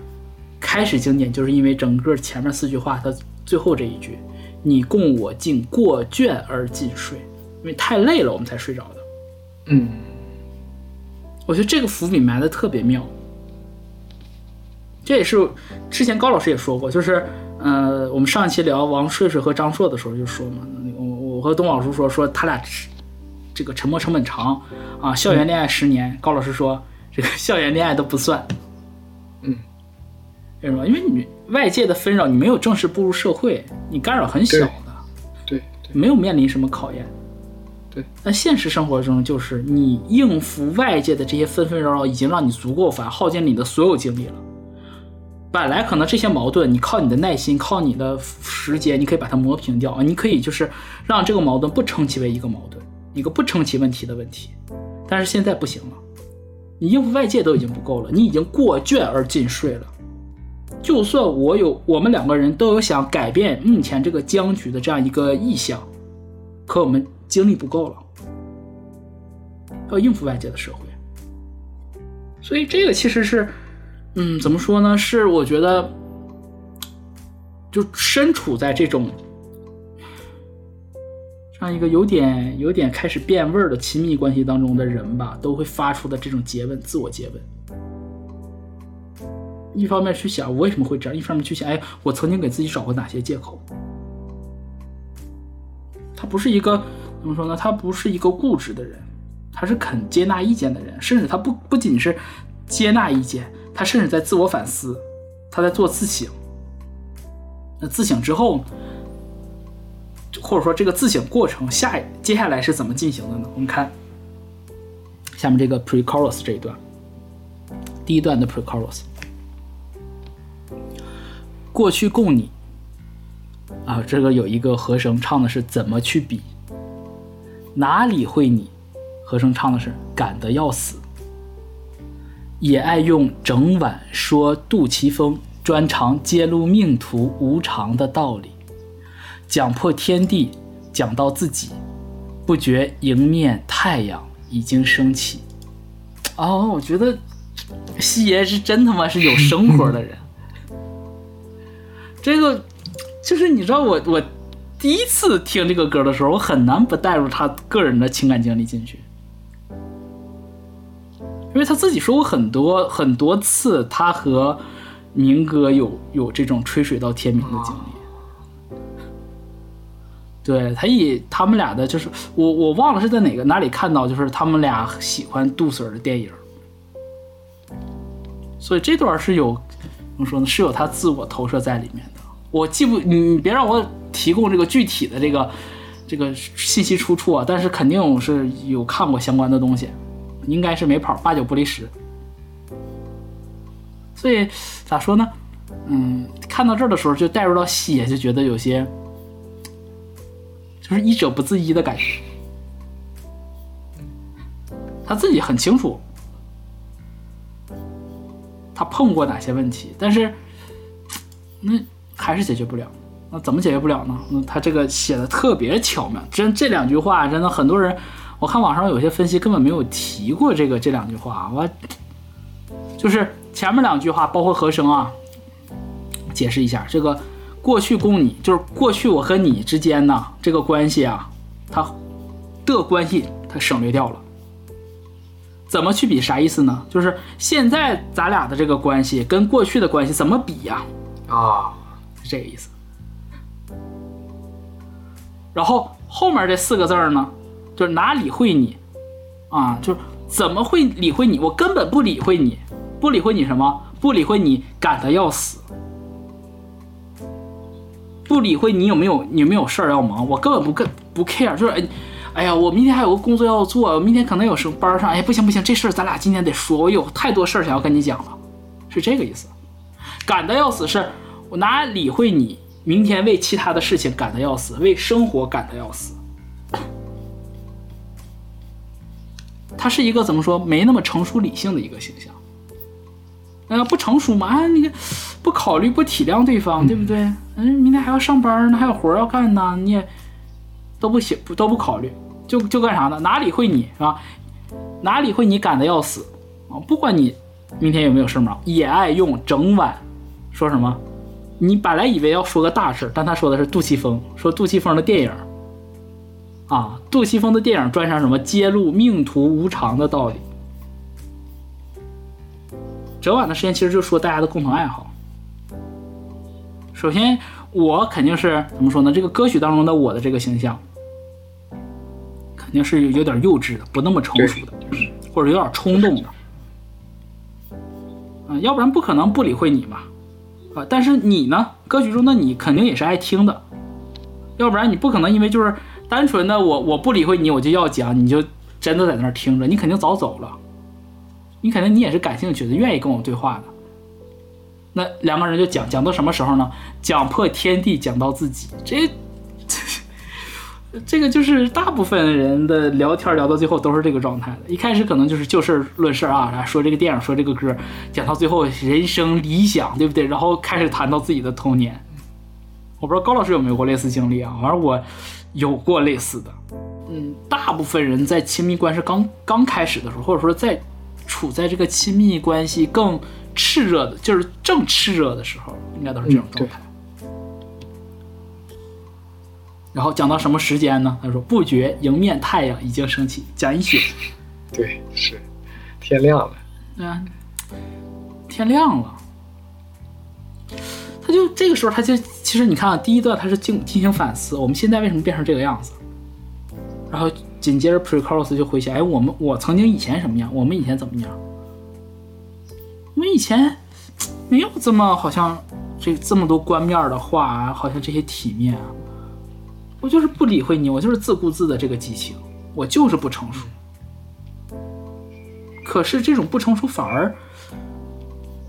开始经典，就是因为整个前面四句话，它最后这一句“你共我尽，过倦而尽睡”，因为太累了，我们才睡着的。嗯，我觉得这个伏笔埋的特别妙。这也是之前高老师也说过，就是呃，我们上一期聊王睡睡和张硕的时候就说嘛，我我和东老师说说他俩这个沉默成本长啊，校园恋爱十年，高老师说这个校园恋爱都不算，嗯，为什么？因为你外界的纷扰，你没有正式步入社会，你干扰很小的。对对，没有面临什么考验。对，那现实生活中就是你应付外界的这些纷纷扰扰，已经让你足够烦，耗尽你的所有精力了。本来可能这些矛盾，你靠你的耐心，靠你的时间，你可以把它磨平掉啊，你可以就是让这个矛盾不称其为一个矛盾，一个不称其问题的问题。但是现在不行了，你应付外界都已经不够了，你已经过倦而尽睡了。就算我有，我们两个人都有想改变目前这个僵局的这样一个意向，可我们精力不够了，要应付外界的社会。所以这个其实是，嗯，怎么说呢？是我觉得，就身处在这种这样一个有点有点开始变味的亲密关系当中的人吧，都会发出的这种诘问，自我诘问。一方面去想我为什么会这样，一方面去想，哎，我曾经给自己找过哪些借口？他不是一个怎么说呢？他不是一个固执的人，他是肯接纳意见的人，甚至他不不仅是接纳意见，他甚至在自我反思，他在做自省。那自省之后，或者说这个自省过程下接下来是怎么进行的呢？我们看下面这个 pre-chorus 这一段，第一段的 pre-chorus。过去供你啊，这个有一个和声唱的是怎么去比，哪里会你？和声唱的是赶得要死，也爱用整晚说杜琪峰，专长揭露命途无常的道理，讲破天地，讲到自己，不觉迎面太阳已经升起。哦，我觉得西爷是真他妈是有生活的人。这个就是你知道我我第一次听这个歌的时候，我很难不带入他个人的情感经历进去，因为他自己说过很多很多次，他和明哥有有这种吹水到天明的经历。对他以他们俩的，就是我我忘了是在哪个哪里看到，就是他们俩喜欢杜 Sir 的电影，所以这段是有怎么说呢？是有他自我投射在里面的。我记不，你别让我提供这个具体的这个这个信息出处啊，但是肯定是有看过相关的东西，应该是没跑，八九不离十。所以咋说呢？嗯，看到这儿的时候就带入到西野，就觉得有些就是医者不自医的感觉。他自己很清楚，他碰过哪些问题，但是那还是解决不了。那怎么解决不了呢？那他这个写的特别巧妙，真这两句话真的很多人，我看网上有些分析根本没有提过这个这两句话。我就是前面两句话，包括和声啊，解释一下这个过去供你，就是过去我和你之间呢这个关系啊，它的关系，它省略掉了。怎么去比？啥意思呢？就是现在咱俩的这个关系跟过去的关系怎么比呀、啊，是这个意思。然后后面这四个字儿呢，就是哪理会你啊？就是怎么会理会你？我根本不理会你，不理会你什么？不理会你赶得要死，不理会你有没有你有没有事儿要忙，我根本不跟不 care，就是哎。哎呀，我明天还有个工作要做，我明天可能有什么班上。哎，不行不行，这事儿咱俩今天得说，我有太多事儿想要跟你讲了，是这个意思。赶得要死是，我哪理会你明天为其他的事情赶得要死，为生活赶得要死。他是一个怎么说没那么成熟理性的一个形象。呃，不成熟嘛，啊，你不考虑不体谅对方，对不对？嗯，明天还要上班呢，还有活要干呢，你也都不想都不考虑，就就干啥呢？哪理会你是吧？哪理会你赶得要死啊？不管你明天有没有事忙，也爱用整晚说什么？你本来以为要说个大事，但他说的是杜琪峰，说杜琪峰的电影啊，杜琪峰的电影专上什么揭露命途无常的道理。整晚的时间其实就说大家的共同爱好。首先，我肯定是怎么说呢？这个歌曲当中的我的这个形象，肯定是有点幼稚的，不那么成熟的，或者有点冲动的。啊、要不然不可能不理会你嘛。啊，但是你呢？歌曲中的你肯定也是爱听的，要不然你不可能因为就是单纯的我我不理会你，我就要讲，你就真的在那儿听着，你肯定早走了。你肯定你也是感兴趣的，愿意跟我对话的。那两个人就讲讲到什么时候呢？讲破天地，讲到自己，这 这个就是大部分人的聊天聊到最后都是这个状态的。一开始可能就是就事论事啊，来说这个电影，说这个歌，讲到最后人生理想，对不对？然后开始谈到自己的童年。我不知道高老师有没有过类似经历啊？反正我有过类似的。嗯，大部分人在亲密关系刚刚开始的时候，或者说在处在这个亲密关系更炽热的，就是正炽热的时候，应该都是这种状态。然后讲到什么时间呢？他说不觉迎面太阳已经升起，讲一宿。对，是天亮了，嗯，天亮了，他就这个时候，他就其实你看啊，第一段他是进进行反思，我们现在为什么变成这个样子？然后紧接着 pre-chorus 就回想，哎，我们我曾经以前什么样？我们以前怎么样？我们以前没有这么好像这这么多官面的话啊，好像这些体面啊。我就是不理会你，我就是自顾自的这个激情，我就是不成熟。可是这种不成熟反而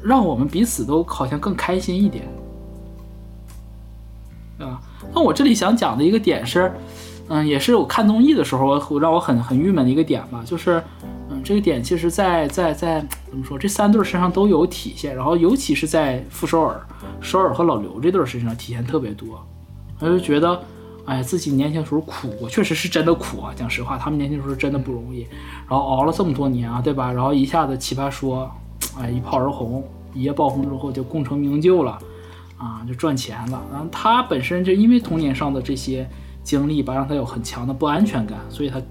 让我们彼此都好像更开心一点，啊。那我这里想讲的一个点是，嗯，也是我看综艺的时候，我让我很很郁闷的一个点吧，就是，嗯，这个点其实在在在怎么说，这三对身上都有体现，然后尤其是在傅首尔、首尔和老刘这对身上体现特别多，我就觉得。哎，自己年轻时候苦过，确实是真的苦啊！讲实话，他们年轻时候真的不容易，然后熬了这么多年啊，对吧？然后一下子奇葩说，哎，一炮而红，一夜爆红之后就功成名就了，啊，就赚钱了。然后他本身就因为童年上的这些经历吧，让他有很强的不安全感，所以他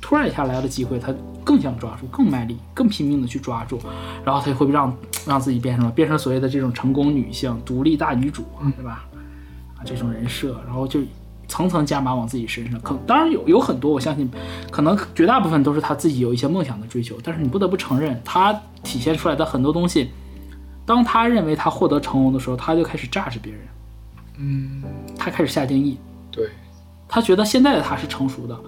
突然一下来了机会，他更想抓住，更卖力，更拼命的去抓住，然后他就会让让自己变成了变成所谓的这种成功女性、独立大女主，对吧？啊，这种人设，然后就层层加码往自己身上。可当然有有很多，我相信，可能绝大部分都是他自己有一些梦想的追求。但是你不得不承认，他体现出来的很多东西，当他认为他获得成功的时候，他就开始榨着别人，嗯，他开始下定义，对，他觉得现在的他是成熟的，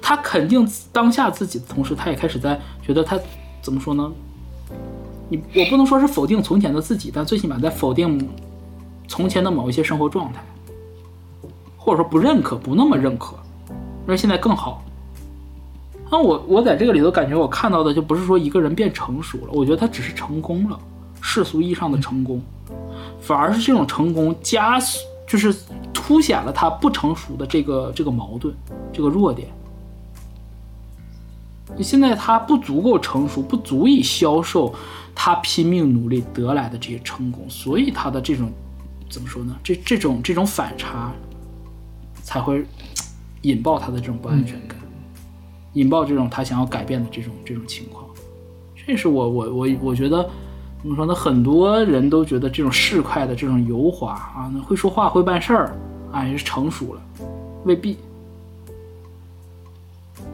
他肯定当下自己的同时，他也开始在觉得他怎么说呢？你我不能说是否定从前的自己，但最起码在否定从前的某一些生活状态。或者说不认可，不那么认可，因为现在更好。那我我在这个里头感觉我看到的就不是说一个人变成熟了，我觉得他只是成功了，世俗意义上的成功，反而是这种成功加速，就是凸显了他不成熟的这个这个矛盾，这个弱点。现在他不足够成熟，不足以销售他拼命努力得来的这些成功，所以他的这种怎么说呢？这这种这种反差。才会引爆他的这种不安全感。引爆这种他想要改变的这种这种情况。这是我我我我觉得怎么说呢？很多人都觉得这种市侩的这种油滑啊，那会说话会办事儿啊，也是成熟了，未必。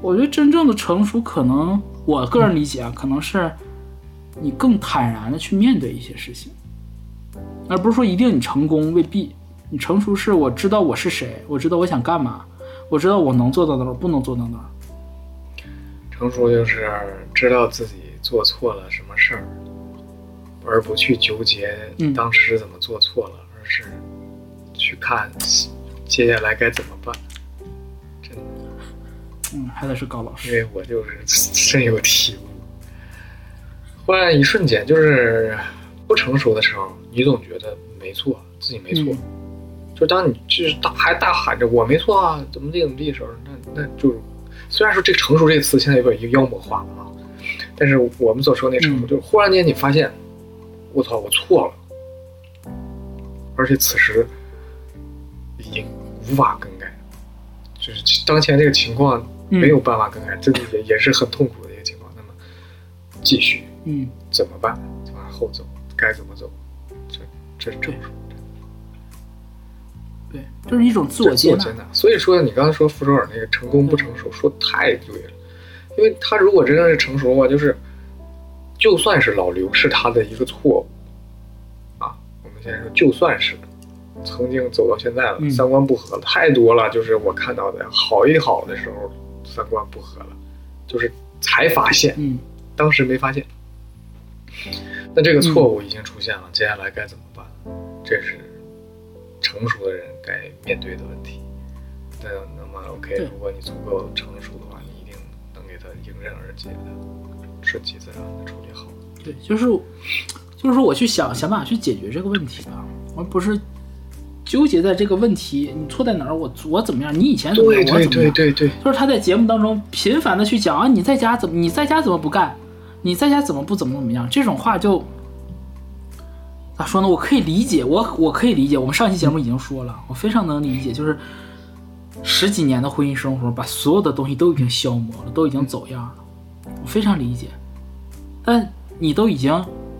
我觉得真正的成熟，可能我个人理解啊，可能是你更坦然的去面对一些事情，而不是说一定你成功，未必。你成熟是我知道我是谁，我知道我想干嘛，我知道我能做到哪儿，不能做到哪儿。成熟就是知道自己做错了什么事儿，而不去纠结嗯当时怎么做错了，而是去看接下来该怎么办。真的，嗯，还得是高老师因。为我就是 深有体悟。忽然一瞬间，就是不成熟的时候，你总觉得没错，自己没错。嗯就当你就是大还大喊着我没错啊，怎么地怎么地的时候，那那就是虽然说这个成熟这个词现在有点已经妖魔化了啊，但是我们所说那成熟，嗯就是忽然间你发现，我操，我错了，而且此时已经无法更改，就是当前这个情况嗯没有办法更改，真的也也是很痛苦的一个情况。那么继续嗯，怎么办？往后走，该怎么走？这这是成熟。对，就是一种自我接纳。所以说，你刚才说傅首尔那个成功不成熟，说太对了，因为他如果真的是成熟的话，就是就算是老刘是他的一个错误啊，我们现在说就算是曾经走到现在了，嗯。三观不合了太多了，就是我看到的好一好的时候三观不合了，就是才发现，嗯。当时没发现。那这个错误已经出现了，接下来该怎么办？这是成熟的人该面对的问题。那那么 OK，如果你足够成熟的话，你一定能给他迎刃而解的，顺其自然的处理好。对，就是就是说我去想想办法去解决这个问题吧，而不是纠结在这个问题你错在哪儿，我我怎么样，你以前怎么样，对对我怎么样。对对对，就是他在节目当中频繁的去讲啊，你在家怎么你在家怎么不干，你在家怎么不怎么怎么样，这种话就咋说呢？我可以理解，我我可以理解。我们上期节目已经说了，我非常能理解，就是十几年的婚姻生活，把所有的东西都已经消磨了，都已经走样了，我非常理解。但你都已经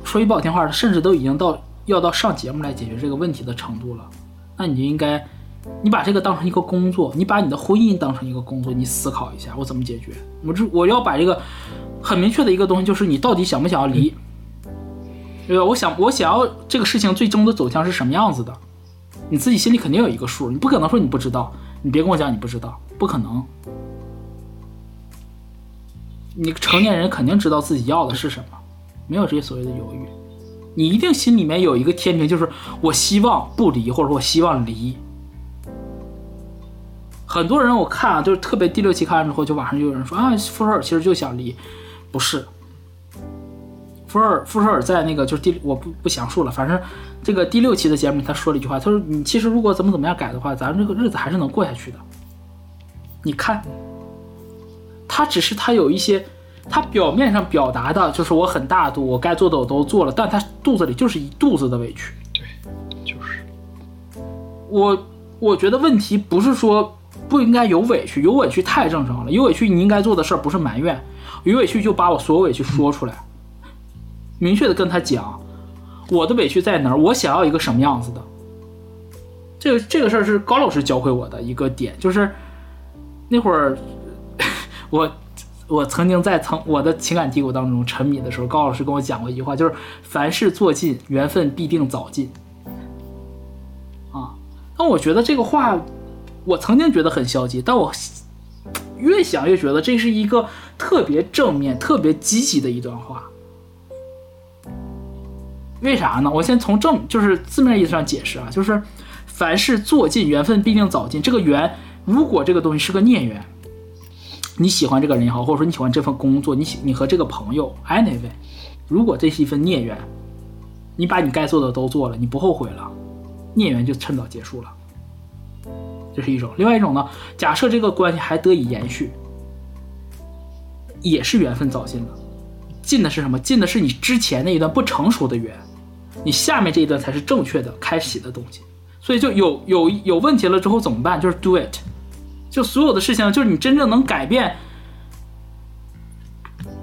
说句不好听话，甚至都已经到要到上节目来解决这个问题的程度了，那你就应该，你把这个当成一个工作，你把你的婚姻当成一个工作，你思考一下我怎么解决。我这我要把这个很明确的一个东西，就是你到底想不想要离，对吧？我想我想要这个事情最终的走向是什么样子的，你自己心里肯定有一个数，你不可能说你不知道，你别跟我讲你不知道，不可能。你成年人肯定知道自己要的是什么，没有这些所谓的犹豫。你一定心里面有一个天平，就是我希望不离，或者我希望离。很多人我看啊，就是特别第六期看完之后，就网上就有人说啊，傅首尔其实就想离，不是。傅首尔福舍尔在那个就是第我不不详述了，反正这个第六期的节目他说了一句话，他说你其实如果怎么怎么样改的话，咱这个日子还是能过下去的。你看，他只是他有一些，他表面上表达的就是我很大度，我该做的我都做了，但他肚子里就是一肚子的委屈。对，就是我我觉得问题不是说不应该有委屈，有委屈太正常了。有委屈你应该做的事儿不是埋怨，有委屈就把我所有委屈说出来，明确的跟他讲我的委屈在哪儿，我想要一个什么样子的。这个这个事儿是高老师教会我的一个点，就是那会儿 我我曾经在曾我的情感低谷当中沉迷的时候，高老师跟我讲过一句话，就是凡事做尽，缘分必定早尽。啊，那我觉得这个话，我曾经觉得很消极，但我越想越觉得这是一个特别正面、特别积极的一段话。为啥呢？我先从正就是字面意思上解释啊，就是凡事做尽，缘分必定早尽。这个缘，如果这个东西是个孽缘，你喜欢这个人也好，或者说你喜欢这份工作，你喜你和这个朋友，anyway，如果这是一份孽缘，你把你该做的都做了，你不后悔了，孽缘就趁早结束了。这是一种。另外一种呢，假设这个关系还得以延续，也是缘分早尽了。尽的是什么？尽的是你之前那一段不成熟的缘，你下面这一段才是正确的开启的东西。所以就有有有问题了之后怎么办？就是 do it。就所有的事情，就是你真正能改变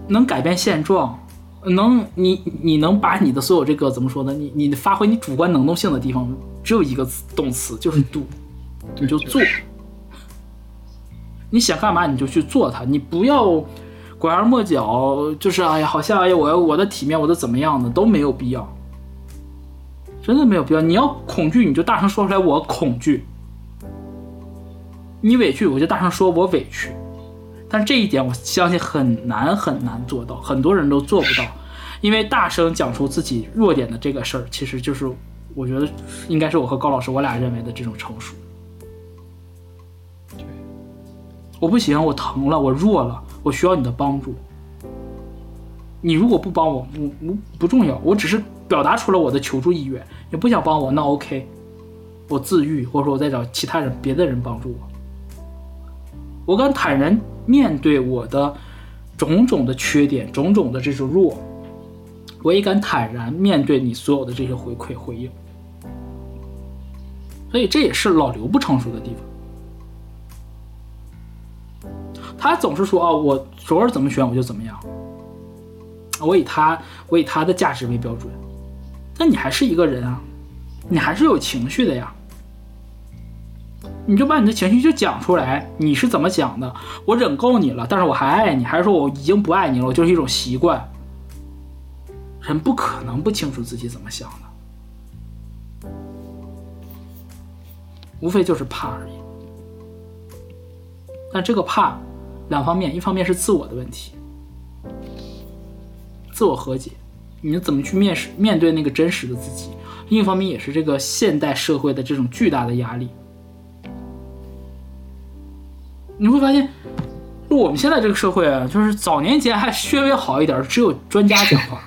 能改变现状，能你你能把你的所有这个怎么说呢？你你发挥你主观能动性的地方，只有一个词动词，就是 do，你就做。你想干嘛你就去做它，你不要拐弯抹角，就是哎呀，好像哎呀，我我的体面，我的怎么样的都没有必要，真的没有必要。你要恐惧，你就大声说出来，我恐惧。你委屈，我就大声说，我委屈。但这一点，我相信很难很难做到，很多人都做不到。因为大声讲出自己弱点的这个事儿，其实就是我觉得应该是我和高老师我俩认为的这种成熟。我不行，我疼了，我弱了，我需要你的帮助。你如果不帮我，不不不重要，我只是表达出了我的求助意愿。你不想帮我，那 OK，我自愈，或者说我再找其他人、别的人帮助我。我敢坦然面对我的种种的缺点、种种的这种弱，我也敢坦然面对你所有的这些回馈回应。所以这也是老刘不成熟的地方。他总是说啊，我昨儿怎么选我就怎么样，我以他我以他的价值为标准。那你还是一个人啊，你还是有情绪的呀。你就把你的情绪就讲出来，你是怎么想的？我忍够你了，但是我还爱你，还是说我已经不爱你了？我就是一种习惯。人不可能不清楚自己怎么想的，无非就是怕而已。但这个怕，两方面，一方面是自我的问题，自我和解，你怎么去面试面对那个真实的自己？另一方面也是这个现代社会的这种巨大的压力。你会发现，我们现在这个社会啊，就是早年间还稍微好一点，只有专家讲话，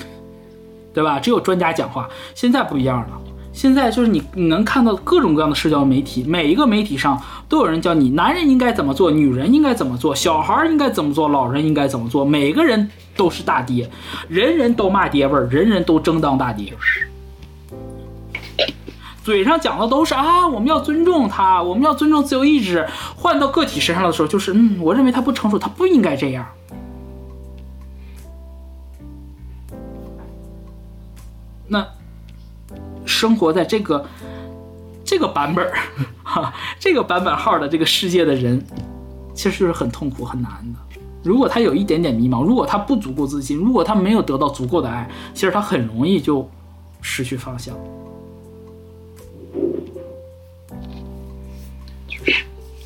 对吧？只有专家讲话。现在不一样了，现在就是你你能看到各种各样的社交媒体，每一个媒体上都有人教你，男人应该怎么做，女人应该怎么做，小孩应该怎么做，老人应该怎么做，每个人都是大爹，人人都骂爹味儿，人人都争当大爹。嘴上讲的都是啊，我们要尊重他，我们要尊重自由意志。换到个体身上的时候，就是嗯，我认为他不成熟，他不应该这样。那生活在这个这个版本哈，这个版本号的这个世界的人，其实是很痛苦很难的。如果他有一点点迷茫，如果他不足够自信，如果他没有得到足够的爱，其实他很容易就失去方向。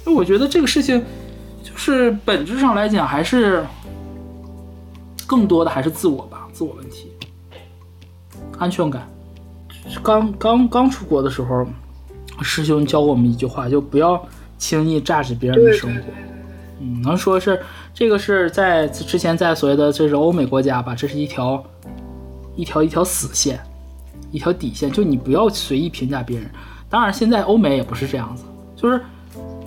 我觉得这个事情，就是本质上来讲，还是更多的还是自我吧，自我问题，安全感。刚刚刚出国的时候，师兄教过我们一句话，就不要轻易榨取别人的生活。嗯，能说是这个是在之前在所谓的这是欧美国家吧，这是一条一条一条死线，一条底线，就你不要随意评价别人。当然，现在欧美也不是这样子，就是。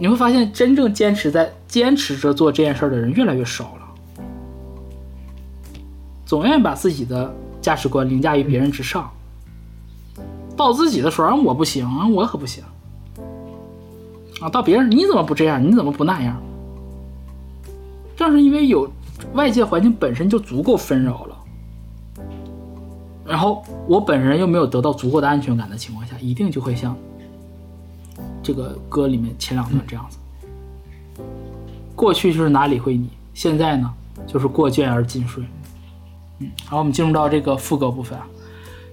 你会发现，真正坚持在坚持着做这件事的人越来越少了，总愿意把自己的价值观凌驾于别人之上。到自己的时候，我不行，我可不行。啊，到别人你怎么不这样？你怎么不那样？正是因为有外界环境本身就足够纷扰了，然后我本人又没有得到足够的安全感的情况下，一定就会像。这个歌里面前两段这样子，过去就是哪里会你，现在呢就是过倦而尽睡。嗯，好，我们进入到这个副歌部分啊。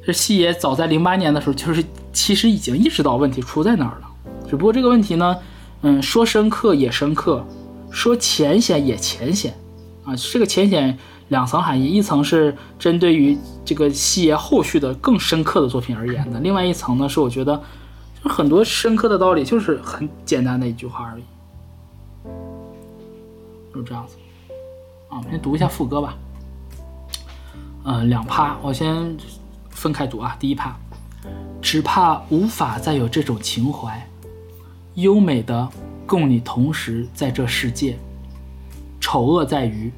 这西野早在零八年的时候，就是其实已经意识到问题出在哪儿了，只不过这个问题呢，嗯，说深刻也深刻，说浅显也浅显啊。这个浅显两层含义，一层是针对于这个西野后续的更深刻的作品而言的，另外一层呢是我觉得就。很多深刻的道理，就是很简单的一句话而已，就这样子。啊，我先读一下副歌吧。嗯，两趴，我先分开读啊。第一趴，只怕无法再有这种情怀，优美的供你同时在这世界。丑恶在于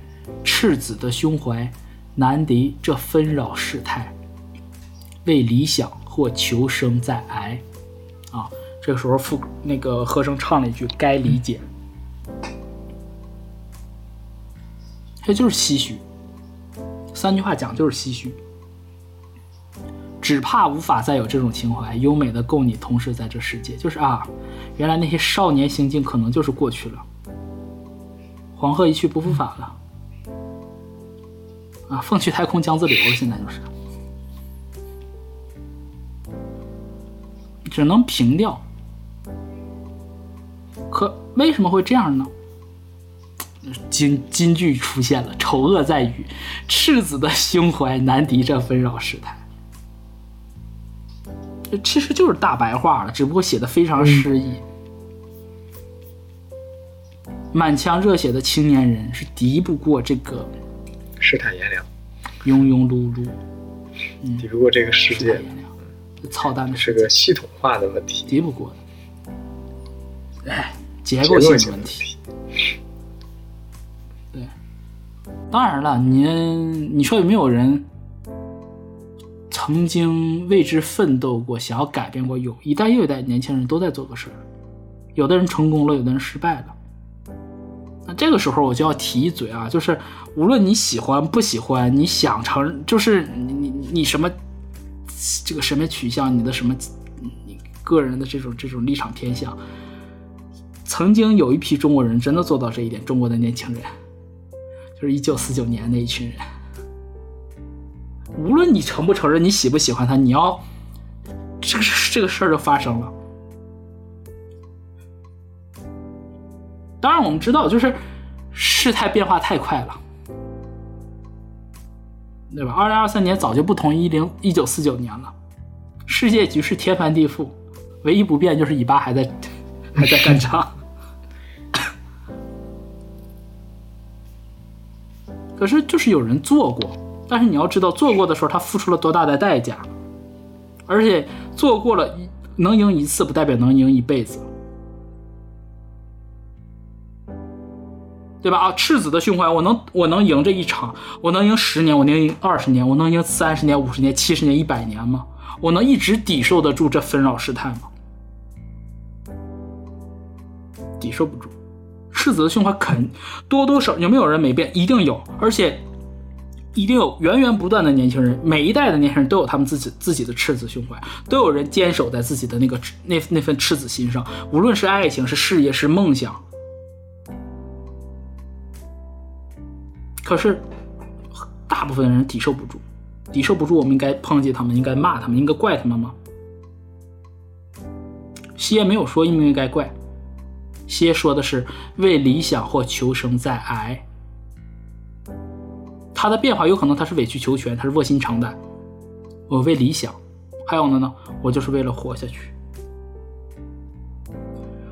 赤子的胸怀，难敌这纷扰世态。为理想或求生在挨。啊，这个时候副那个和声唱了一句“该理解”，这就是唏嘘。三句话讲就是唏嘘，只怕无法再有这种情怀，优美的够你同时在这世界。就是啊，原来那些少年行径可能就是过去了。黄鹤一去不复返了，啊，凤去太空江自流了，现在就是，只能平掉。可为什么会这样呢？金金句出现了，丑恶在于赤子的胸怀难敌这纷扰世态。这其实就是大白话了，只不过写的非常诗意。满腔热血的青年人是敌不过这个世态炎凉，庸庸碌碌，嗯敌不过这个世界操蛋的是个系统化的问题，敌不过的。哎，结结构性的性问问题。对。当然了，你你说有没有人曾经为之奋斗过，想要改变过？有一代又一代年轻人都在做个事儿，有的人成功了，有的人失败了。那这个时候我就要提一嘴啊，就是无论你喜欢不喜欢，你想成就是你你你什么这个审美取向，你的什么你个人的这种这种立场偏向，曾经有一批中国人真的做到这一点，中国的年轻人。就是一九四九年那一群人，无论你承不承认，你喜不喜欢他，你要这个这个事儿就发生了。当然，我们知道，就是事态变化太快了，对吧？二零二三年早就不同于一零一九四九年了，世界局势天翻地覆，唯一不变就是以巴还在还在干仗。可是就是有人做过，但是你要知道，做过的时候他付出了多大的代价，而且做过了能赢一次，不代表能赢一辈子，对吧？啊，赤子的胸怀，我能我能赢这一场，我能赢十年，我能赢二十年，我能赢三十年、五十年、七十年、一百年吗？我能一直抵受得住这纷扰世态吗？抵受不住。赤子的胸怀肯多多少有没有人没变？一定有，而且一定有源源不断的年轻人，每一代的年轻人都有他们自己自己的赤子胸怀，都有人坚守在自己的那个那那份赤子心上，无论是爱情、是事业、是梦想。可是大部分人抵受不住，抵受不住，我们应该抨击他们，应该骂他们，应该怪他们吗？西爷没有说应不应该怪。歇说的是为理想或求生在挨，他的变化有可能他是委曲求全，他是卧薪尝胆。我为理想，还有的呢，我就是为了活下去。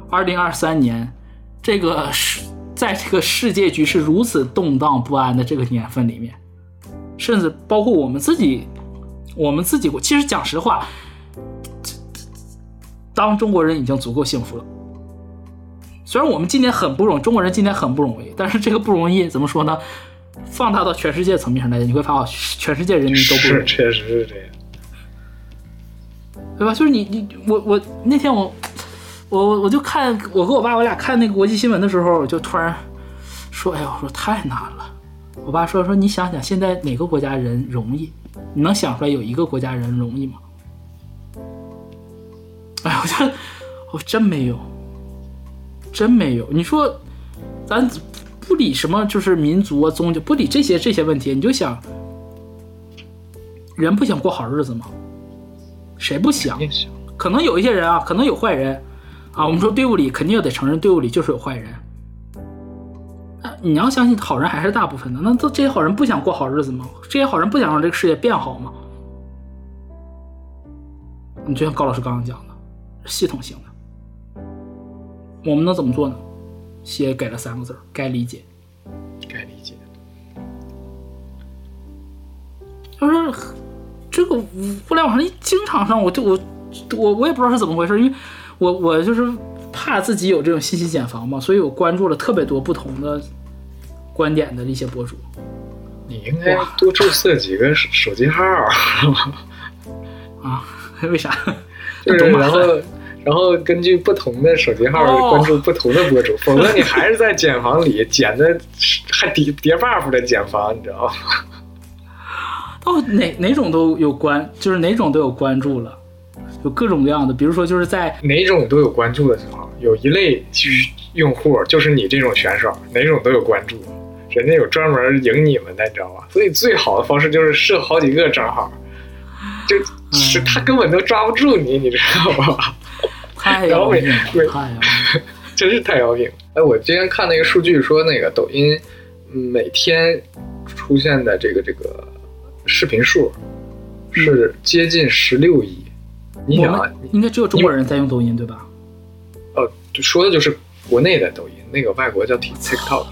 二零二三年，这个世在这个世界局势如此动荡不安的这个年份里面，甚至包括我们自己，我们自己，其实讲实话，当中国人已经足够幸福了。虽然我们今天很不容易，中国人今天很不容易，但是这个不容易怎么说呢？放大到全世界层面上来讲，你会发现全世界人民都不容易，是确实是这样。对吧？就是你你我我那天我我我就看我和我爸我俩看那个国际新闻的时候，就突然说，哎呦，我说太难了。我爸说说你想想，现在哪个国家人容易？你能想出来有一个国家人容易吗？哎，我就我真没有。真没有，你说，咱不理什么，就是民族啊、宗教，不理这些这些问题，你就想，人不想过好日子吗？谁不想？可能有一些人啊，可能有坏人啊。我们说队伍里肯定要得承认，队伍里就是有坏人。你要相信好人还是大部分的。那这这些好人不想过好日子吗？这些好人不想让这个世界变好吗？你就像高老师刚刚讲的，系统性的。我们能怎么做呢？写给了三个字儿：该理解。该理解。他说这个互联网上一经常上，我就我我我也不知道是怎么回事，因为我我就是怕自己有这种信息茧房嘛，所以我关注了特别多不同的观点的一些博主。你应该多注册几个手手机号，啊？为啥？就是 然后然后根据不同的手机号哦关注不同的博主，否则你还是在茧房里捡的，还叠叠 buff 的茧房，你知道吗？哦，哪哪种都有关，就是哪种都有关注了，有各种各样的，比如说就是在哪种都有关注的时候，有一类用户就是你这种选手，哪种都有关注，人家有专门赢你们的，你知道吗？所以最好的方式就是设好几个账号，就是他根本都抓不住你，你知道吧？太然后每要命了。真是太要命了！哎，我今天看那个数据说，那个抖音嗯每天出现的这个这个视频数是接近十六亿。你想啊，应该只有中国人在用抖音，对吧？呃，说的就是国内的抖音，那个外国叫 Tik- TikTok，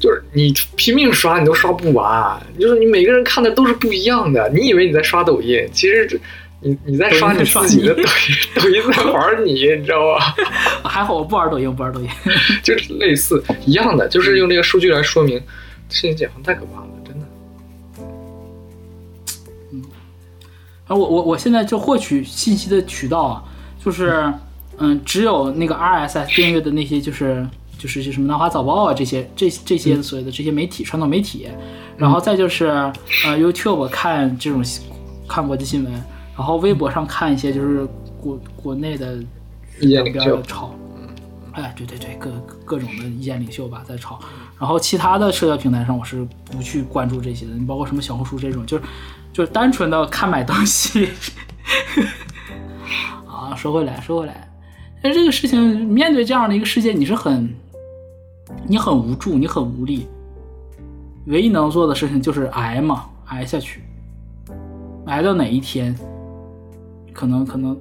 就是你拼命刷，你都刷不完，就是你每个人看的都是不一样的。你以为你在刷抖音，其实这你你在刷你自己的抖音，抖音在玩你，你知道吗？还好我不玩抖音，我不玩抖音。就是类似一样的，就是用这个数据来说明，事情解放太可怕了，真的。嗯啊，我我我现在就获取信息的渠道啊，就是嗯，只有那个 RSS 订阅的那些，就是就是些什么南华早报啊这些这这些所谓的这些媒体传统媒体，然后再就是呃 YouTube 看这种看国际新闻，然后微博上看一些就是国国内的两边的，吵，哎，对对对，各各种的意见领袖吧在吵，然后其他的社交平台上我是不去关注这些的，你包括什么小红书这种，就是就是单纯的看买东西。啊，说回来，说回来，但是这个事情面对这样的一个世界，你是很，你很无助，你很无力，唯一能做的事情就是挨嘛，挨下去，挨到哪一天，可能可能，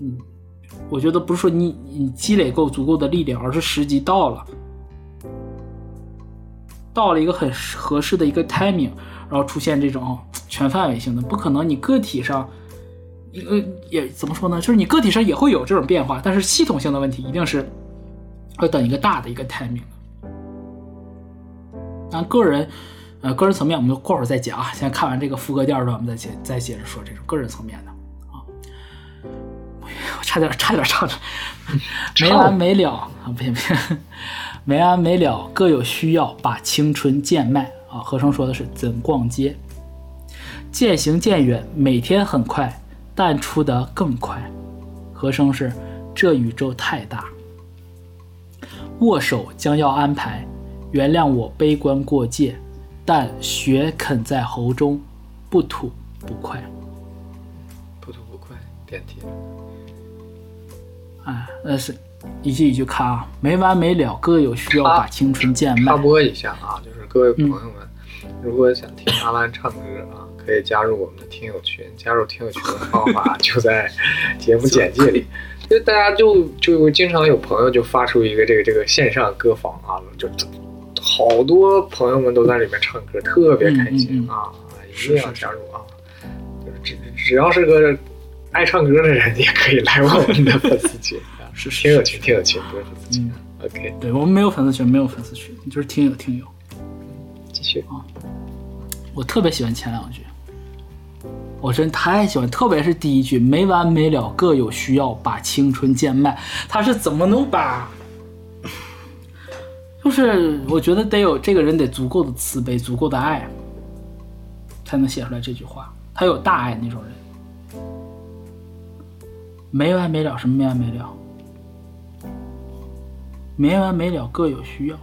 嗯，我觉得不是说你你积累够足够的力量，而是时机到了，到了一个很合适的一个 timing，然后出现这种全范围性的，不可能你个体上。呃，也怎么说呢？就是你个体上也会有这种变化，但是系统性的问题一定是要等一个大的一个 timing 的。按个人，呃，个人层面，我们就过会儿再讲啊。先看完这个副歌调段，我们再接再接着说这种个人层面的。差点差点唱着，没完没了啊！不行不行，没完没了，各有需要，把青春贱卖啊。和声说的是怎逛街，渐行渐远，每天很快。但出得更快。和声是这宇宙太大。握手将要安排，原谅我悲观过界，但血啃在喉中，不吐不快。不吐不快，电梯。哎，那是一句一句看啊，没完没了，各有需要，把青春贱卖。插播一下啊，就是各位朋友们，嗯、如果想听阿兰唱歌啊。可以加入我们的听友群，加入听友群的方法就在节目简介里。就大家就就经常有朋友就发出一个这个这个线上歌房啊，就好多朋友们都在里面唱歌，特别开心嗯嗯嗯啊！一定要加入啊！就是只只要是个爱唱歌的人，也可以来我们的粉丝群 啊，是听友群，听友群不是粉丝群。嗯、OK，对我们没有粉丝群，没有粉丝群，就是听友听友。继续啊！我特别喜欢前两句。我真太喜欢，特别是第一句“没完没了，各有需要，把青春贱卖”，他是怎么能把？就是我觉得得有这个人得足够的慈悲，足够的爱，才能写出来这句话。他有大爱那种人，没完没了什么没完没了？没完没了，各有需要，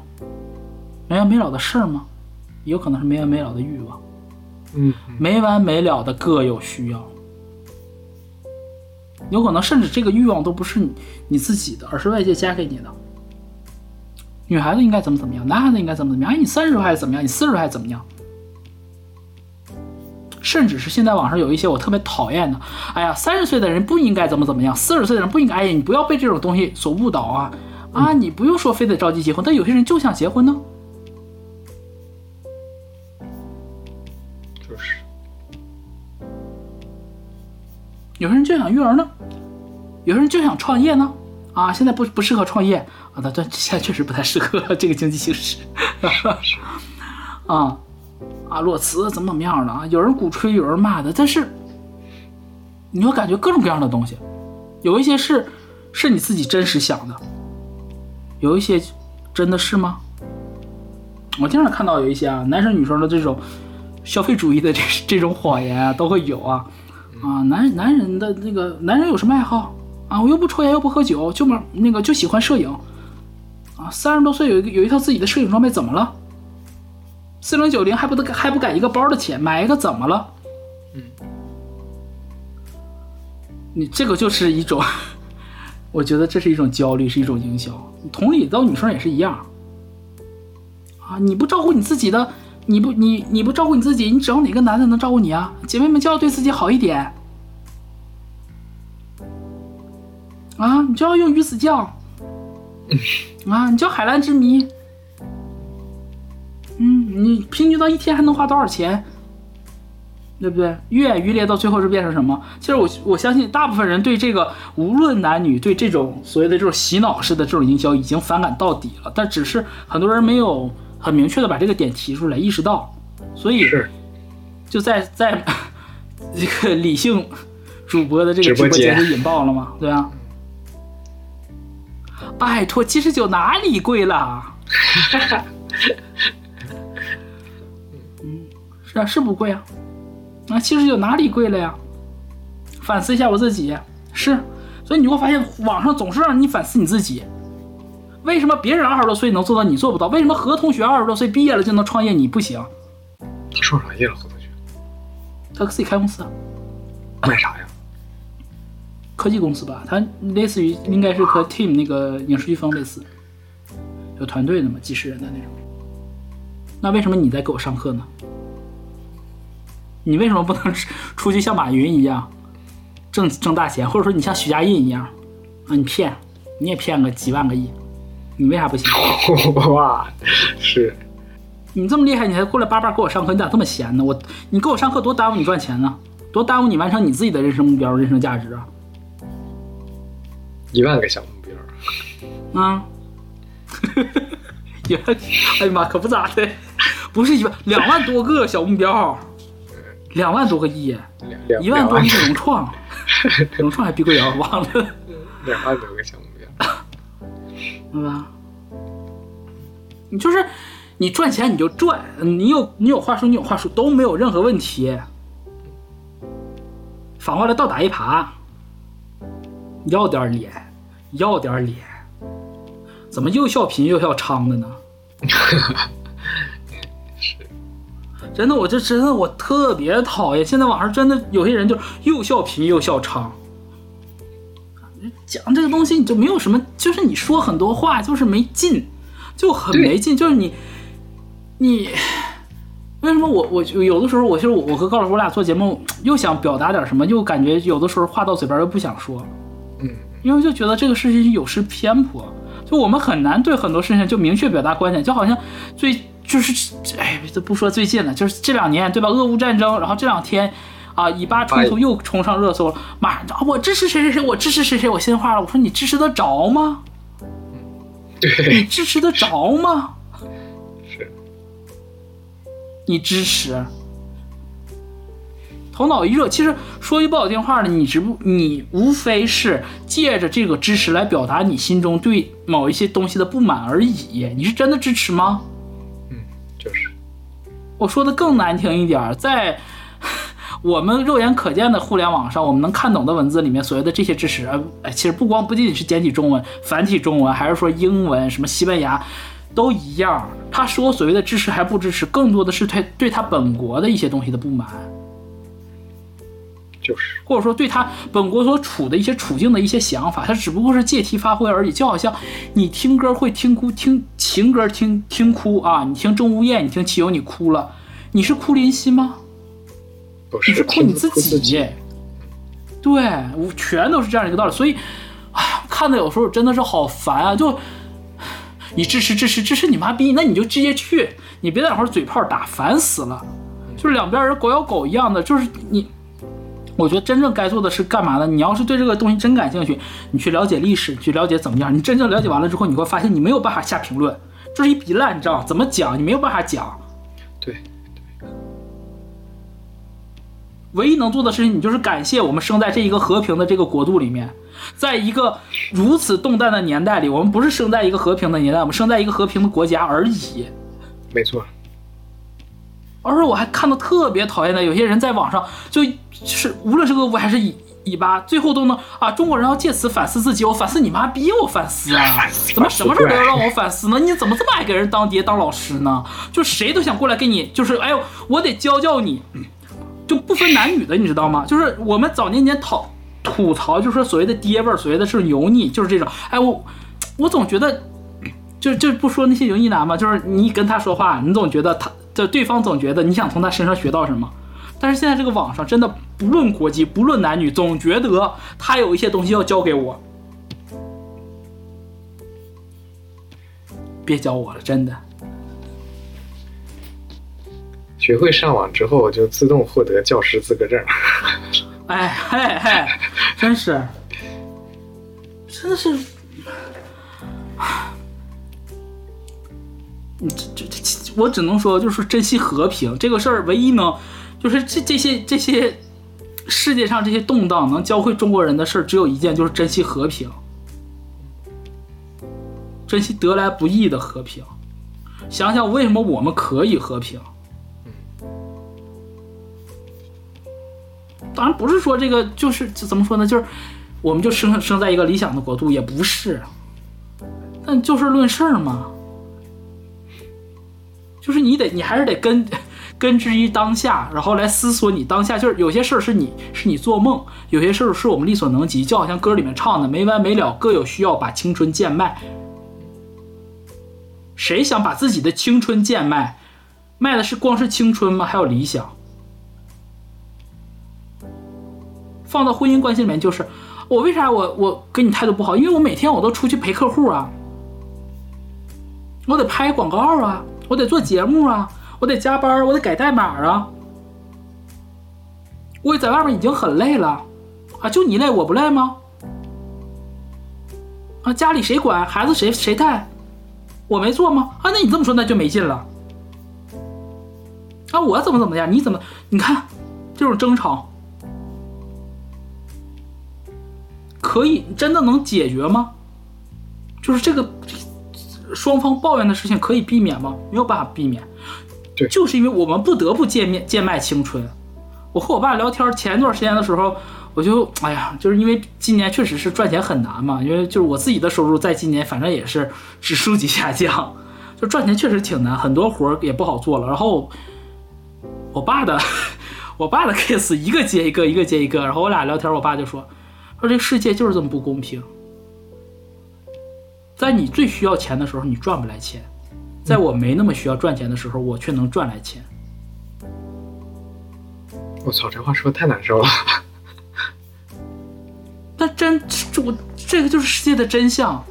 没完没了的事儿吗？有可能是没完没了的欲望。嗯，没完没了的各有需要，有可能甚至这个欲望都不是你你自己的，而是外界加给你的。女孩子应该怎么怎么样，男孩子应该怎么怎么样？哎，你三十岁还是怎么样？你四十岁还是怎么样？甚至是现在网上有一些我特别讨厌的，哎呀，三十岁的人不应该怎么怎么样，四十岁的人不应该，哎呀，你不要被这种东西所误导啊！啊，你不用说非得着急结婚，但有些人就想结婚呢。就是，有些人就想育儿呢，有些人就想创业呢。啊，现在不不适合创业啊，那这现在确实不太适合这个经济形势。啊啊，裸辞怎么怎么样的啊？有人鼓吹，有人骂的，但是你会感觉各种各样的东西，有一些是是你自己真实想的。有一些真的是吗？我经常看到有一些啊，男生女生的这种消费主义的这这种谎言啊，都会有啊啊，男男人的那个男人有什么爱好啊？我又不抽烟又不喝酒，就嘛那个就喜欢摄影啊。三十多岁有一个有一套自己的摄影装备，怎么了？四零九零还不得还不改一个包的钱，买一个怎么了？嗯，你这个就是一种，我觉得这是一种焦虑，是一种营销。同理，到女生也是一样啊！你不照顾你自己的，你不你你不照顾你自己，你指望哪个男的能照顾你啊？姐妹们就要对自己好一点啊！你就要用鱼子酱啊！你叫海蓝之谜。嗯，你平均到一天还能花多少钱？对不对？愈演愈烈，到最后是变成什么？其实我我相信，大部分人对这个无论男女，对这种所谓的这种洗脑式的这种营销已经反感到底了。但只是很多人没有很明确的把这个点提出来，意识到，所以就在在 这个理性主播的这个直播间就引爆了嘛，对啊？拜托，七十九哪里贵了？嗯，是啊，是不贵啊。啊，七十九哪里贵了呀？反思一下我自己，是，所以你会发现网上总是让你反思你自己，为什么别人二十多岁能做到你做不到？为什么何同学二十多岁毕业了就能创业你不行？他创啥业了？何同学？他自己开公司，卖啥呀？科技公司吧，他类似于应该是和 Team 那个影视飓风类似，有团队的嘛，几十人的那种。那为什么你在给我上课呢？你为什么不能出去像马云一样挣挣大钱，或者说你像许家印一样啊？你骗，你也骗个几万个亿，你为啥不行？哇，是，你这么厉害，你还过来叭叭给我上课，你咋这么闲呢？我，你给我上课多耽误你赚钱呢，多耽误你完成你自己的人生目标、人生价值啊！一万个小目标啊！一万，哎呀妈，可不咋的，不是一万，两万多个小目标。两万多个亿，一万多亿融创，融创还碧桂园忘了。两万多个项目标，对吧？你就是你赚钱你就赚，你有你有话说你有话说都没有任何问题。反过来倒打一耙，要点脸，要点脸，怎么又笑贫又笑娼的呢？真的，我这真的我特别讨厌。现在网上真的有些人就又笑贫又笑娼，讲这个东西你就没有什么，就是你说很多话就是没劲，就很没劲。就是你，你为什么我我有的时候我就是我和高老师我俩做节目又想表达点什么，又感觉有的时候话到嘴边又不想说，嗯，因为就觉得这个事情有失偏颇，就我们很难对很多事情就明确表达观点，就好像最。就是，哎，都不说最近了，就是这两年，对吧？俄乌战争，然后这两天，啊，以巴冲突又冲上热搜了。马上，我支持谁谁谁，我支持谁谁，我心话了。我说你支持得着吗？对，你支持得着吗？是，你支持，头脑一热，其实说句不好听话的，你只不，你无非是借着这个支持来表达你心中对某一些东西的不满而已。你是真的支持吗？我说的更难听一点，在 我们肉眼可见的互联网上，我们能看懂的文字里面，所谓的这些知识，呃，其实不光不仅仅是简体中文、繁体中文，还是说英文、什么西班牙，都一样。他说所谓的支持还不支持，更多的是对对他本国的一些东西的不满，就是或者说对他本国所处的一些处境的一些想法，他只不过是借题发挥而已。就好像你听歌会听哭，听情歌听听哭啊，你听钟无艳，你听汽油，你哭了。你是哭林夕吗？你是哭你自己。对，我全都是这样一个道理。所以，啊，看的有时候真的是好烦啊！就你支持支持支持你妈逼，那你就直接去，你别在那会儿嘴炮打，烦死了。就是两边人狗咬狗一样的，就是你。我觉得真正该做的是干嘛呢？你要是对这个东西真感兴趣，你去了解历史，去了解怎么样。你真正了解完了之后，你会发现你没有办法下评论，这是一笔烂账。怎么讲？你没有办法讲。对。唯一能做的事情，你就是感谢我们生在这一个和平的这个国度里面，在一个如此动荡的年代里，我们不是生在一个和平的年代，我们生在一个和平的国家而已。没错，而且我还看到特别讨厌的，有些人在网上就是无论是恶夫还是以以巴，最后都能啊，中国人要借此反思自己。我反思你妈逼我反思啊！怎么什么事都要让我反思呢？你怎么这么爱给人当爹当老师呢？就谁都想过来给你，就是哎呦，我得教教你，就不分男女的，你知道吗？就是我们早年间讨吐槽，就是说所谓的爹味儿，所谓的是油腻，就是这种。哎，我我总觉得。就就不说那些油腻男嘛，就是你跟他说话，你总觉得他，就对方总觉得你想从他身上学到什么。但是现在这个网上真的不论国籍，不论男女，总觉得他有一些东西要教给我。别教我了，真的。学会上网之后，就自动获得教师资格证。哎嘿嘿，真是，真的是。你这这这，我只能说，就是珍惜和平这个事儿，唯一能，就是这这些这些世界上这些动荡能教会中国人的事儿，只有一件，就是珍惜和平，珍惜得来不易的和平。想想为什么我们可以和平？当然不是说这个就是怎么说呢，就是我们就生生在一个理想的国度，也不是，但就事论事嘛。就是你得，你还是得根根植于当下，然后来思索你当下。就是有些事儿是你是你做梦，有些事儿是我们力所能及。就好像歌里面唱的没完没了，各有需要，把青春贱卖。谁想把自己的青春贱卖？卖的是光是青春吗？还有理想？放到婚姻关系里面，就是我为啥我我跟你态度不好？因为我每天我都出去陪客户啊，我得拍广告啊。我得做节目啊，我得加班，我得改代码啊。我在外面已经很累了，啊，就你累我不累吗？啊，家里谁管，孩子谁谁带，我没做吗？啊，那你这么说那就没劲了。啊，我怎么怎么样？你怎么？你看这种争吵，可以真的能解决吗？就是这个。双方抱怨的事情可以避免吗？没有办法避免，对，就是因为我们不得不见面贱卖青春。我和我爸聊天，前一段时间的时候，我就哎呀，就是因为今年确实是赚钱很难嘛，因为就是我自己的收入在今年反正也是指数级下降，就赚钱确实挺难，很多活儿也不好做了。然后我爸的 我爸的 case 一个接一个，一个接一个，然后我俩聊天，我爸就说说这世界就是这么不公平。在你最需要钱的时候，你赚不来钱；在我没那么需要赚钱的时候，我却能赚来钱。我操，这话说的太难受了。但真，我这个就是世界的真相。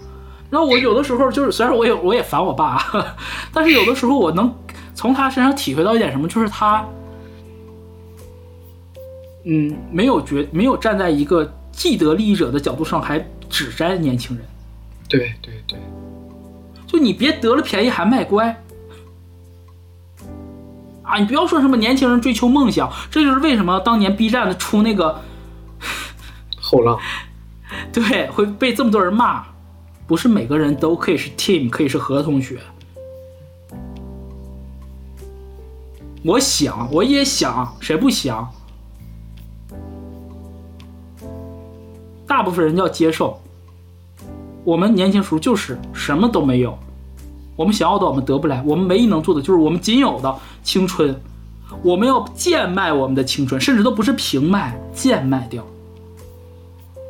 然后我有的时候就是，虽然我也我也烦我爸，但是有的时候我能从他身上体会到一点什么，就是他，嗯，没有觉没有站在一个既得利益者的角度上，还指摘年轻人。对对对，就你别得了便宜还卖乖啊！你不要说什么年轻人追求梦想，这就是为什么当年 B 站的出那个 后浪，对会被这么多人骂。不是每个人都可以是 Team，可以是何同学。我想，我也想，谁不想？大部分人要接受。我们年轻时候就是什么都没有，我们想要的我们得不来，我们唯一能做的就是我们仅有的青春，我们要贱卖我们的青春，甚至都不是平卖，贱卖掉，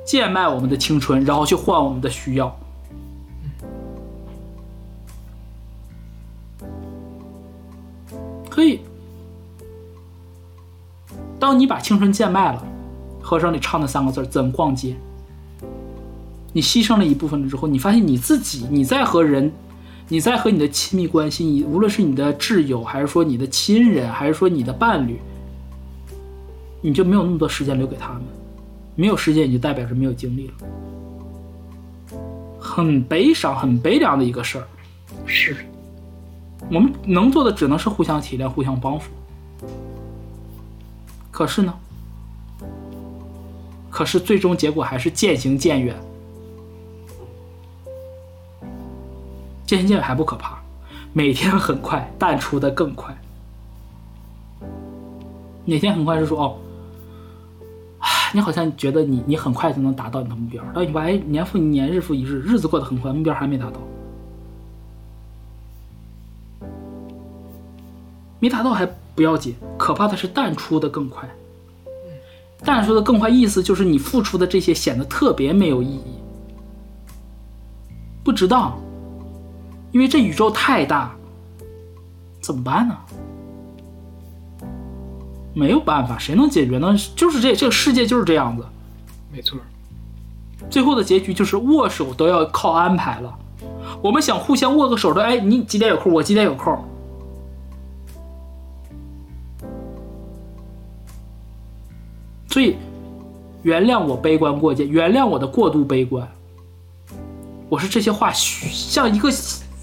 贱卖我们的青春，然后去换我们的需要。可以，当你把青春贱卖了，和尚里唱的三个字怎逛街？你牺牲了一部分了之后，你发现你自己，你在和人，你在和你的亲密关系，你无论是你的挚友，还是说你的亲人，还是说你的伴侣，你就没有那么多时间留给他们，没有时间也就代表着没有精力了，很悲伤、很悲凉的一个事儿。是，我们能做的只能是互相体谅、互相帮扶。可是呢，可是最终结果还是渐行渐远。渐行渐远还不可怕，每天很快，淡出的更快。哪天很快是说哦，你好像觉得你你很快就能达到你的目标，然后你发现年复一年，日复一日，日子过得很快，目标还没达到。没达到还不要紧，可怕的是淡出的更快。淡出的更快，意思就是你付出的这些显得特别没有意义，不值当。因为这宇宙太大，怎么办呢？没有办法，谁能解决呢？就是这这个世界就是这样子。没错，最后的结局就是握手都要靠安排了。我们想互相握个手的，哎，你几点有空？我几点有空？所以，原谅我悲观过界，原谅我的过度悲观。我是这些话像一个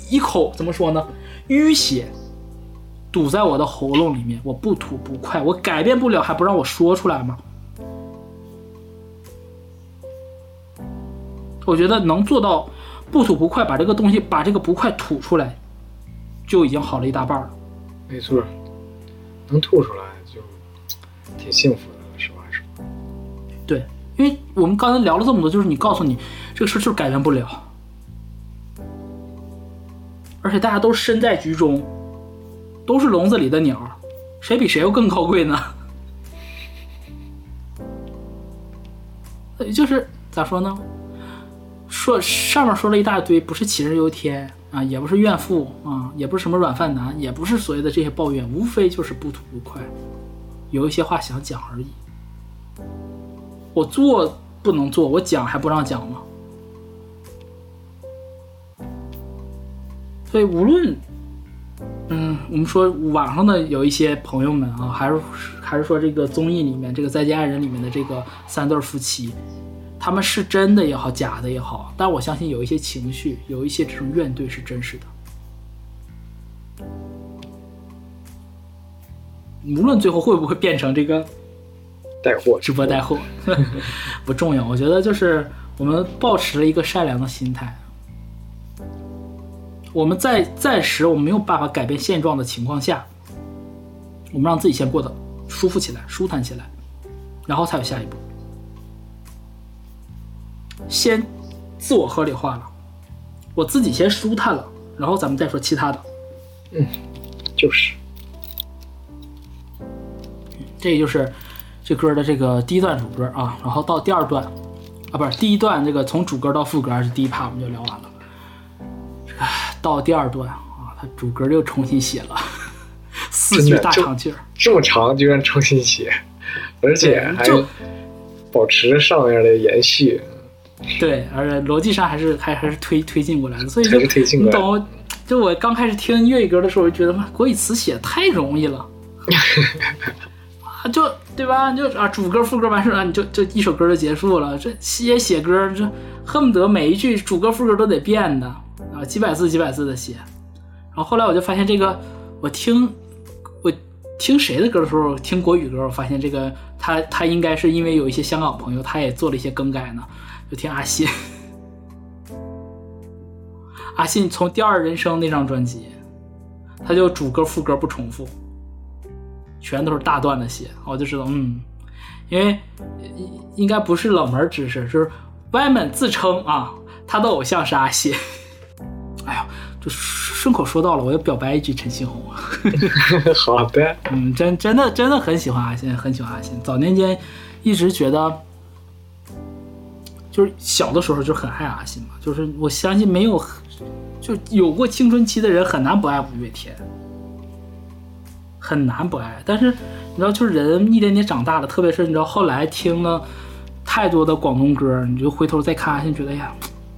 一口怎么说呢？淤血堵在我的喉咙里面，我不吐不快，我改变不了，还不让我说出来吗？我觉得能做到不吐不快，把这个东西把这个不快吐出来，就已经好了一大半了。没错，能吐出来就挺幸福的，实话实说。对，因为我们刚才聊了这么多，就是你告诉你这个事就是改变不了，而且大家都身在局中，都是笼子里的鸟，谁比谁又更高贵呢？就是咋说呢？说上面说了一大堆，不是杞人忧天啊，也不是怨妇啊，也不是什么软饭男，也不是所谓的这些抱怨，无非就是不吐不快，有一些话想讲而已。我做不能做，我讲还不让讲吗？所以无论，嗯，我们说网上的有一些朋友们啊，还是还是说这个综艺里面这个《再见爱人》里面的这个三对夫妻，他们是真的也好，假的也好，但我相信有一些情绪，有一些这种怨怼是真实的。无论最后会不会变成这个带货直播带货 不重要，我觉得就是我们保持了一个善良的心态。我们在暂时我们没有办法改变现状的情况下，我们让自己先过得舒服起来、舒坦起来，然后才有下一步。先自我合理化了，我自己先舒坦了，然后咱们再说其他的。嗯就是这也就是这歌的这个第一段主歌啊，然后到第二段啊，不是第一段这个从主歌到副歌是第一趴我们就聊完了。这个到第二段啊，他主歌又重新写了 四句大长句儿，这么长居然重新写，而且还就保持着上面的延续，对，而且逻辑上还是还还是推推进过来的，所以就你懂？就我刚开始听粤语歌的时候，我就觉得嘛国语词写得太容易了。啊，就对吧？就啊，主歌副歌完事儿了，你就就一首歌就结束了。这写写歌，这恨不得每一句主歌副歌都得变的啊，几百字几百字的写。然后后来我就发现这个，我听我听谁的歌的时候，听国语歌，我发现这个他他应该是因为有一些香港朋友，他也做了一些更改呢。就听阿信，阿信从《第二人生》那张专辑，他就主歌副歌不重复。全都是大段的写，我就知道，嗯，因为应该不是冷门知识，就是歪们自称啊，他的偶像是阿信。就顺口说到了，我要表白一句陈星红，好的，嗯，真真的真的很喜欢阿信，很喜欢阿信。早年间一直觉得，就是小的时候就很爱阿信嘛，就是我相信没有就有过青春期的人很难不爱五月天。很难不爱，但是你知道，就是人一点点长大了，特别是你知道后来听了太多的广东歌，你就回头再看阿信，觉得哎呀，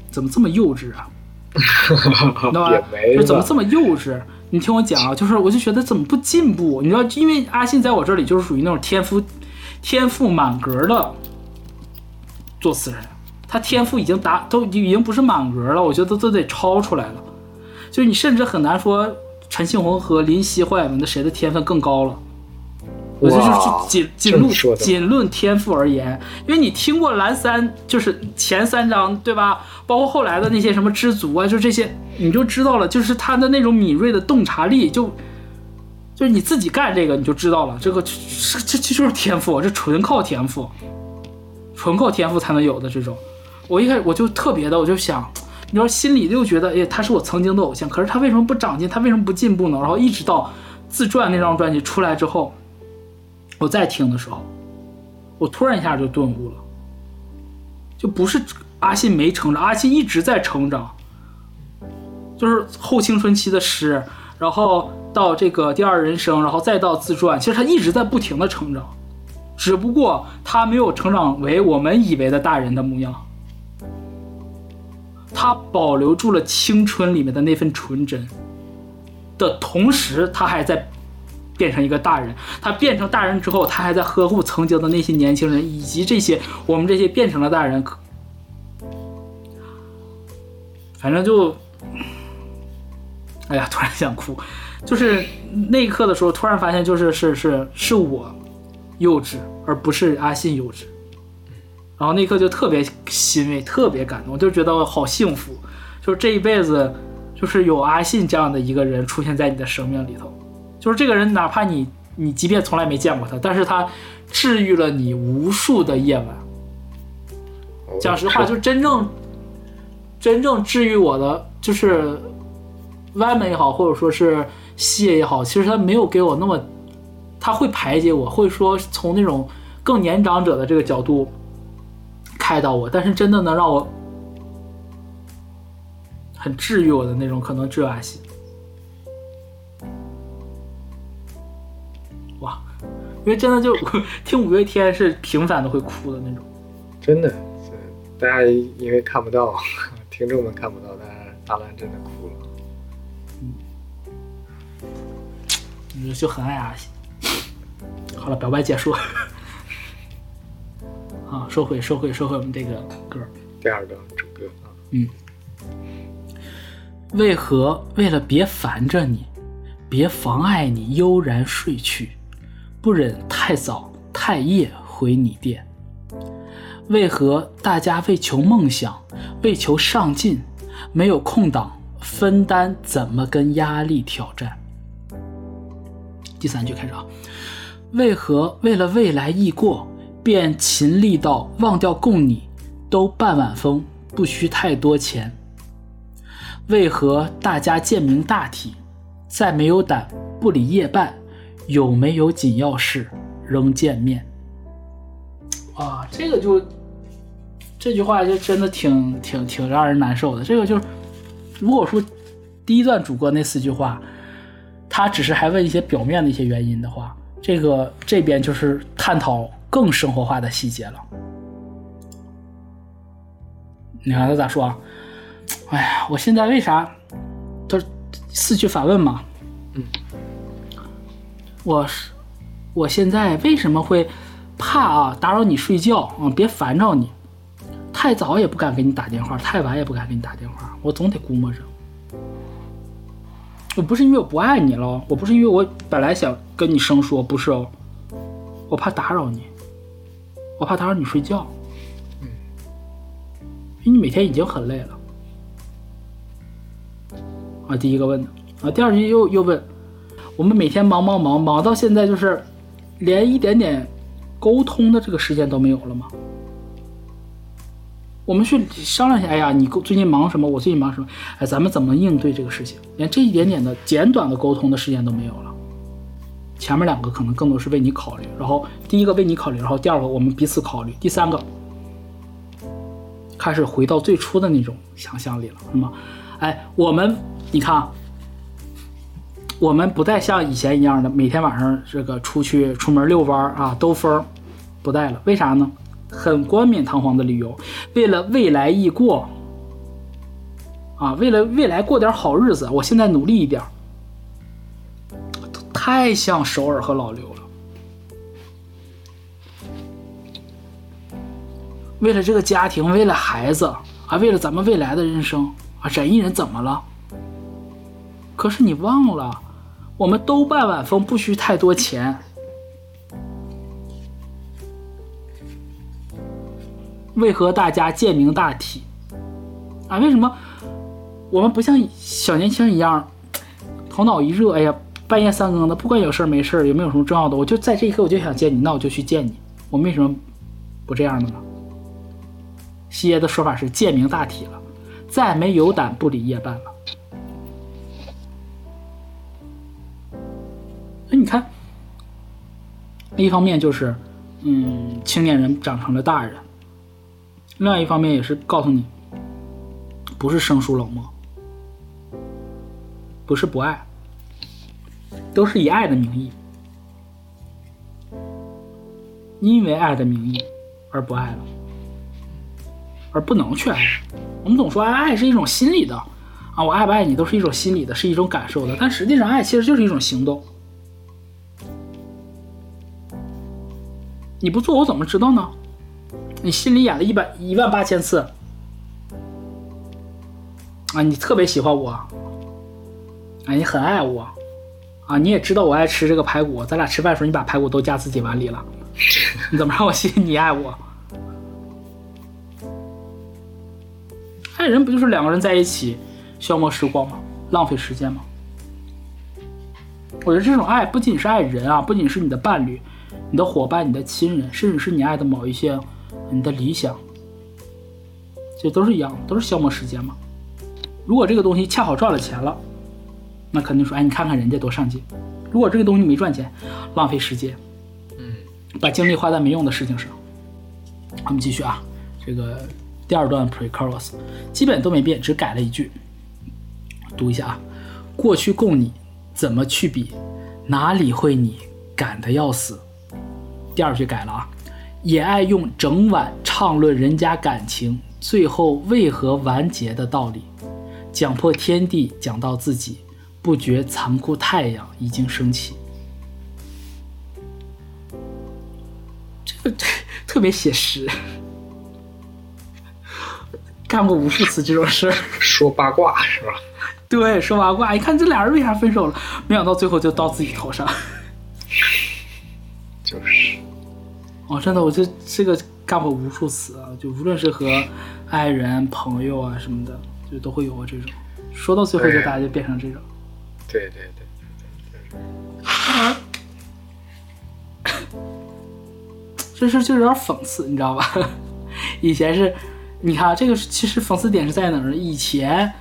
怎么这么幼稚啊？知道吧也？没就怎么这么幼稚？你听我讲啊，就是我就觉得怎么不进步？你知道，因为阿信在我这里就是属于那种天赋天赋满格的作词人，他天赋已经达都已经不是满格了，我觉得都得超出来了。就是你甚至很难说陈庆红和林夕、黄晓明的谁的天分更高了。我就是哇仅仅论仅论天赋而言，因为你听过蓝三，就是前三章对吧？包括后来的那些什么知足啊，就这些，你就知道了，就是他的那种敏锐的洞察力，就就是你自己干这个你就知道了，这个这这这就是天赋，这纯靠天赋，纯靠天赋才能有的这种。我一开始我就特别的，我就想，你说心里就觉得，哎，他是我曾经的偶像，可是他为什么不长进？他为什么不进步呢？然后一直到自传那张专辑出来之后，我在听的时候，我突然一下就顿悟了，就不是阿信没成长，阿信一直在成长，就是后青春期的诗，然后到这个第二人生，然后再到自传，其实他一直在不停的成长，只不过他没有成长为我们以为的大人的模样。他保留住了青春里面的那份纯真的同时，他还在变成一个大人。他变成大人之后，他还在呵护曾经的那些年轻人，以及这些我们这些变成了大人。反正就，哎呀，突然想哭。就是那一刻的时候，突然发现，就是是是是我幼稚，而不是阿信幼稚。然后那一刻就特别欣慰，特别感动，就觉得好幸福，就是这一辈子，就是有阿信这样的一个人出现在你的生命里头，就是这个人，哪怕你你即便从来没见过他，但是他治愈了你无数的夜晚。讲实话，就真正真正治愈我的，就是歪门也好，或者说是谢也好，其实他没有给我那么，他会排解我，会说从那种更年长者的这个角度。开导我，但是真的能让我很治愈我的那种，可能只有阿信。因为真的就听五月天是频繁的会哭的那种。真的，大家因为看不到，听众们看不到，但是大兰真的哭了。嗯，就很爱阿信。好了，表白结束。啊，收回，收回，收回我们这个歌。第二个主歌啊，嗯，为何为了别烦着你，别妨碍你悠然睡去，不忍太早太夜回你店？为何大家为求梦想，为求上进，没有空档分担怎么跟压力挑战？第三句开始啊，为何为了未来易过？便勤力到忘掉供你，都半碗风，不需太多钱。为何大家见明大体，再没有胆不理夜半？有没有紧要事仍见面？啊，这个就这句话就真的挺挺挺让人难受的。这个就是，如果说第一段主歌那四句话，他只是还问一些表面的一些原因的话，这个这边就是探讨。更生活化的细节了。你看他咋说啊？哎呀，我现在为啥？他四句反问嘛。嗯。我是，我现在为什么会怕啊？打扰你睡觉啊？别烦着你。太早也不敢给你打电话，太晚也不敢给你打电话。我总得估摸着。我不是因为我不爱你了，我不是因为我本来想跟你生说，不是哦。我怕打扰你。我怕打扰你睡觉，嗯，因为你每天已经很累了。啊，第一个问的啊，第二句又又问，我们每天忙忙忙忙到现在，就是连一点点沟通的这个时间都没有了吗？我们去商量一下，哎呀，你最近忙什么？我最近忙什么？哎，咱们怎么应对这个事情？连这一点点的简短的沟通的时间都没有了。前面两个可能更多是为你考虑，然后第一个为你考虑，然后第二个我们彼此考虑，第三个开始回到最初的那种想象力了，是吗？哎，我们你看，我们不再像以前一样的每天晚上这个出去出门遛弯啊兜风，不带了，为啥呢？很冠冕堂皇的理由，为了未来易过啊，为了未来过点好日子，我现在努力一点。太像首尔和老刘了。为了这个家庭，为了孩子，啊，为了咱们未来的人生，啊，忍一忍怎么了？可是你忘了，我们都拜晚风，不需太多钱。为何大家贱名大体？啊，为什么我们不像小年轻一样，头脑一热，哎呀，半夜三更的，不管有事没事，有没有什么重要的，我就在这一刻我就想见你，那我就去见你。我为什么不这样的呢？西爷的说法是贱名大体了，再没有胆不理夜半了。那你看，一方面就是，嗯，青年人长成了大人；另外一方面也是告诉你，不是生疏冷漠，不是不爱，都是以爱的名义，因为爱的名义而不爱了，而不能去爱。我们总说爱是一种心理的，啊，我爱不爱你都是一种心理的，是一种感受的，但实际上爱其实就是一种行动。你不做我怎么知道呢？你心里演了一百一万八千次，啊，你特别喜欢我，啊，你很爱我，啊，你也知道我爱吃这个排骨，咱俩吃饭的时候你把排骨都夹自己碗里了，你怎么让我信你爱我？爱人不就是两个人在一起消磨时光吗？浪费时间吗？我觉得这种爱不仅是爱人啊，不仅是你的伴侣。你的伙伴、你的亲人，甚至是你爱的某一些你的理想，这都是一样的，都是消磨时间嘛。如果这个东西恰好赚了钱了，那肯定说，哎，你看看人家多上进。如果这个东西没赚钱，浪费时间，嗯，把精力花在没用的事情上。我们继续啊，这个第二段 pre-chorus 基本都没变，只改了一句，读一下啊。过去供你，怎么去比？哪里会你赶得要死？第二句改了啊，也爱用整晚畅论人家感情，最后为何完结的道理，讲破天地，讲到自己，不觉残酷太阳已经升起。这个特别写实，干过无数次这种事儿。说八卦是吧？对，说八卦。你看这俩人为啥分手了？没想到最后就到自己头上。就是。哦，真的，我这这个干过无数次啊，就无论是和爱人、朋友啊什么的，就都会有过这种。说到最后，就大家就变成这种。对对对。这事就有点讽刺，你知道吧？以前是，你看这个其实讽刺点是在哪儿？以前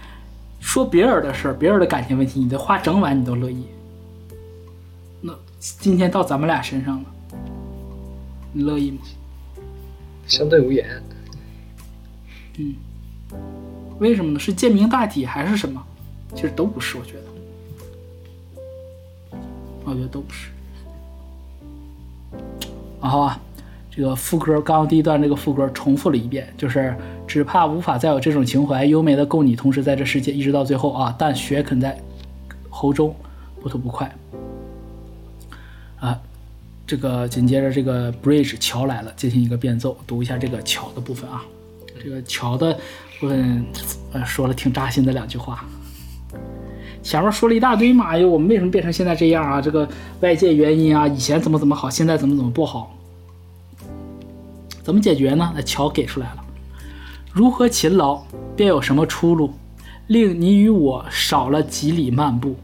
说别人的事儿、别人的感情问题，你的话整晚你都乐意。那今天到咱们俩身上了。你乐意吗？相对无言。嗯，为什么呢？是贱名大体还是什么？其实都不是，我觉得。我觉得都不是。然后啊，这个副歌刚刚第一段这个副歌重复了一遍，就是只怕无法再有这种情怀，优美的供你同时在这世界一直到最后啊！但血肯在喉中不吐不快啊。这个紧接着这个 bridge 桥来了，进行一个变奏，读一下这个桥的部分啊。这个桥的部分，呃，说了挺扎心的两句话。前面说了一大堆嘛，哎呦，我们为什么变成现在这样啊？这个外界原因啊，以前怎么怎么好，现在怎么怎么不好？怎么解决呢？那桥给出来了，如何勤劳便有什么出路，令你与我少了几里漫步，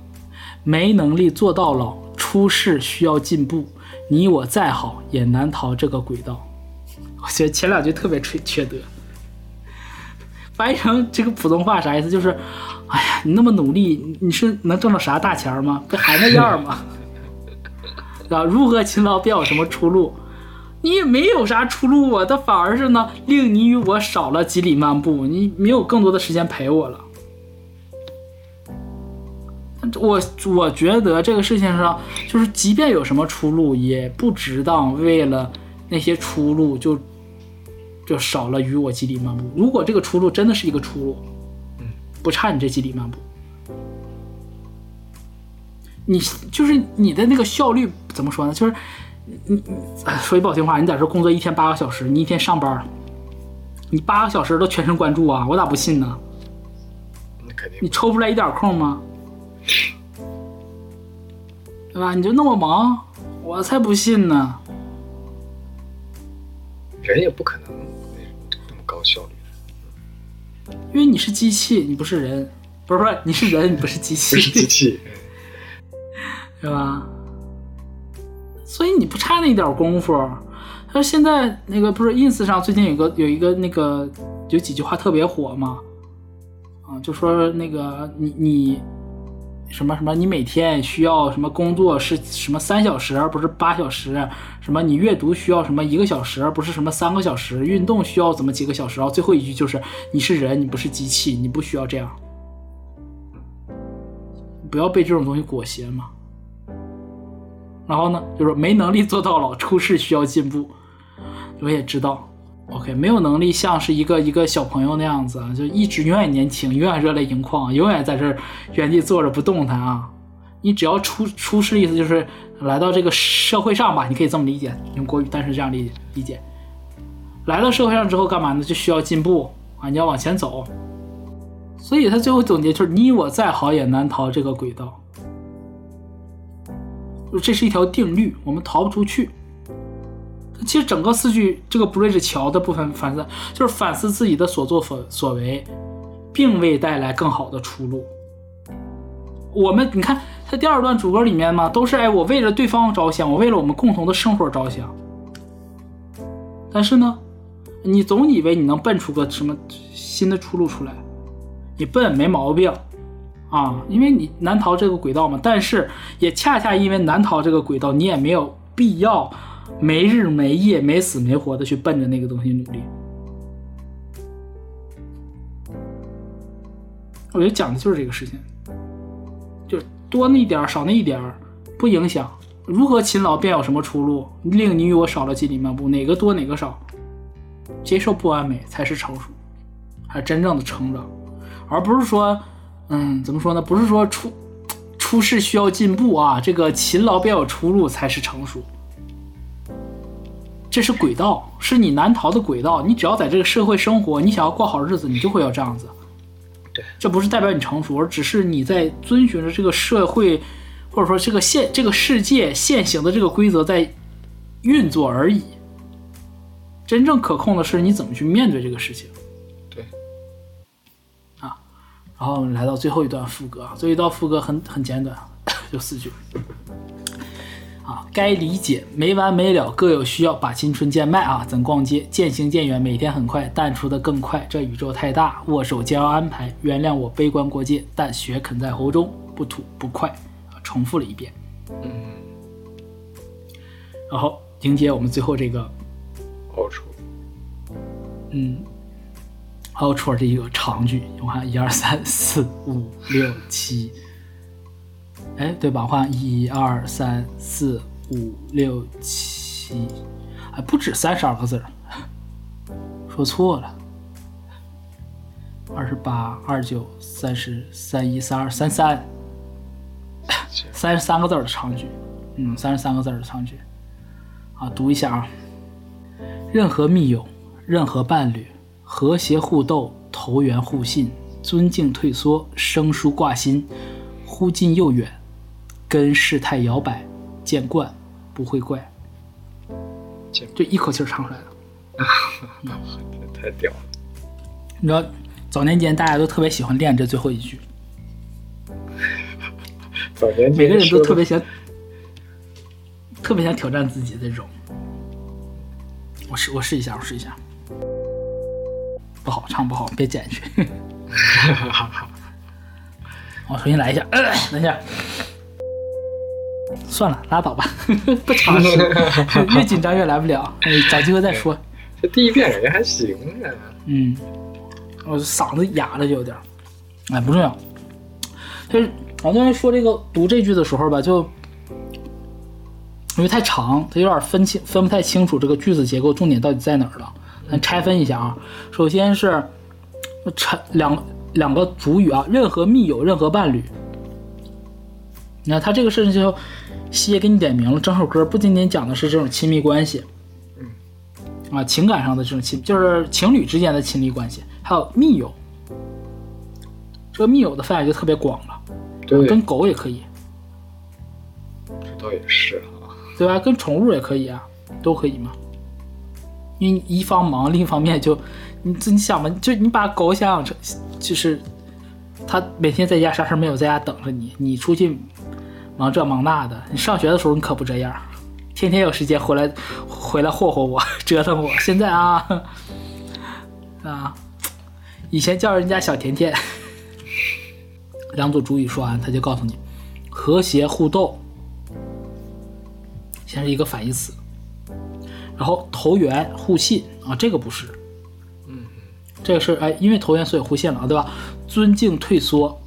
没能力做到老，出世需要进步。你我再好也难逃这个轨道。我觉得前两句特别缺缺德，翻译成这个普通话啥意思？就是，哎呀，你那么努力，你是能挣到啥大钱吗？不还那样吗？啊，如何勤劳便有什么出路？你也没有啥出路啊，它反而是呢，令你与我少了几里漫步，你没有更多的时间陪我了。我我觉得这个事情上，就是即便有什么出路，也不值当为了那些出路就就少了与我几里漫步。如果这个出路真的是一个出路，嗯，不差你这几里漫步，你就是你的那个效率怎么说呢？就是你你说句不好听话，你在这工作一天八个小时，你一天上班，你八个小时都全神贯注啊，我咋不信呢？你抽不出来一点空吗？对吧？你就那么忙，我才不信呢。人也不可能那么高效率，因为你是机器，你不是人，不是不是，你是人，你不是机器，不是机器。对吧？所以你不差那点功夫。他说现在那个不是 ins 上最近有个有一个那个有几句话特别火嘛，啊，就说那个你你什么什么，你每天需要什么工作是什么三小时而不是八小时，什么你阅读需要什么一个小时而不是什么三个小时，运动需要怎么几个小时，然后最后一句就是你是人，你不是机器，你不需要这样，不要被这种东西裹挟嘛。然后呢，就是没能力做到老，出事需要进步。我也知道。，OK，没有能力像是一个一个小朋友那样子，就一直永远年轻，永远热泪盈眶，永远在这原地坐着不动弹啊。你只要出出世，意思就是来到这个社会上吧，你可以这么理解，用国语，但是这样理解理解。来到社会上之后干嘛呢？就需要进步啊，你要往前走。所以他最后总结就是：你我再好也难逃这个轨道。这是一条定律，我们逃不出去。其实整个四句这个 bridge 桥的部分反思，就是反思自己的所作所所为，并未带来更好的出路。我们你看他第二段主歌里面嘛，都是哎我为了对方着想，我为了我们共同的生活着想。但是呢，你总以为你能奔出个什么新的出路出来，你笨没毛病。啊，因为你难逃这个轨道嘛，但是也恰恰因为难逃这个轨道，你也没有必要没日没夜、没死没活的去奔着那个东西努力。我觉得讲的就是这个事情，就是多那一点少那一点不影响。如何勤劳便有什么出路，令你与我少了几里漫步，哪个多哪个少，接受不完美才是成熟，还是真正的成长，而不是说。嗯，怎么说呢？不是说出出世需要进步啊，这个勤劳便有出路才是成熟。这是轨道，是你难逃的轨道。你只要在这个社会生活，你想要过好日子，你就会要这样子。对，这不是代表你成熟，而只是你在遵循着这个社会，或者说这个现这个世界现行的这个规则在运作而已。真正可控的是你怎么去面对这个事情。对。啊然后来到最后一段副歌，最后一段副歌很很简短，就四句。啊，该理解，没完没了，各有需要，把青春贱卖啊！咱逛街，渐行渐远，每天很快，淡出的更快。这宇宙太大，握手将要安排。原谅我悲观过界，但血啃在喉中，不吐不快。啊，重复了一遍。嗯。然后迎接我们最后这个。好处。嗯。还有出这一个长句，我看一二三四五六七，哎，对吧？我看一二三四五六七，还不止三十二个字儿，说错了，二十八、二九、三十三一、三二、三三，三十三个字的长句，嗯，三十三个字的长句，啊，读一下啊，任何密友，任何伴侣。和谐互斗，投缘互信，尊敬退缩，生疏挂心，忽近又远，跟事态摇摆，见惯不会怪，就一口气唱出来了，太屌了！你知道早年间大家都特别喜欢练这最后一句，早年每个人都特别想，特别想挑战自己这种。我试，我试一下，我试一下。不好唱不好，别剪去。我重新来一下，等一下，算了，拉倒吧，不尝试，越紧张越来不了。哎，找机会再说。这第一遍感觉还行啊。嗯，我嗓子哑了就有点。哎，不重要。就是好多人说这个读这句的时候吧，就因为太长，他有点分清分不太清楚这个句子结构重点到底在哪儿了。咱拆分一下啊，首先是成两两个主语啊，任何密友，任何伴侣。你看他这个事情就西爷给你点名了，整首歌不仅仅讲的是这种亲密关系，嗯，啊情感上的这种亲，就是情侣之间的亲密关系，还有密友。这个密友的范围就特别广了，对，跟狗也可以，这倒也是啊，对吧？跟宠物也可以啊，都可以嘛。因为一方忙，另一方面就你自己想吧，就你把狗想想成就是它每天在家啥事儿没有，在家等着你，你出去忙这忙那的。你上学的时候你可不这样，天天有时间回来回来霍霍我，折腾我。现在啊啊，以前叫人家小甜甜。两组主语说完，他就告诉你和谐互动，先是一个反义词，然后投缘互信啊，这个不是，嗯这个是哎，因为投缘所以互信了，对吧？尊敬退缩，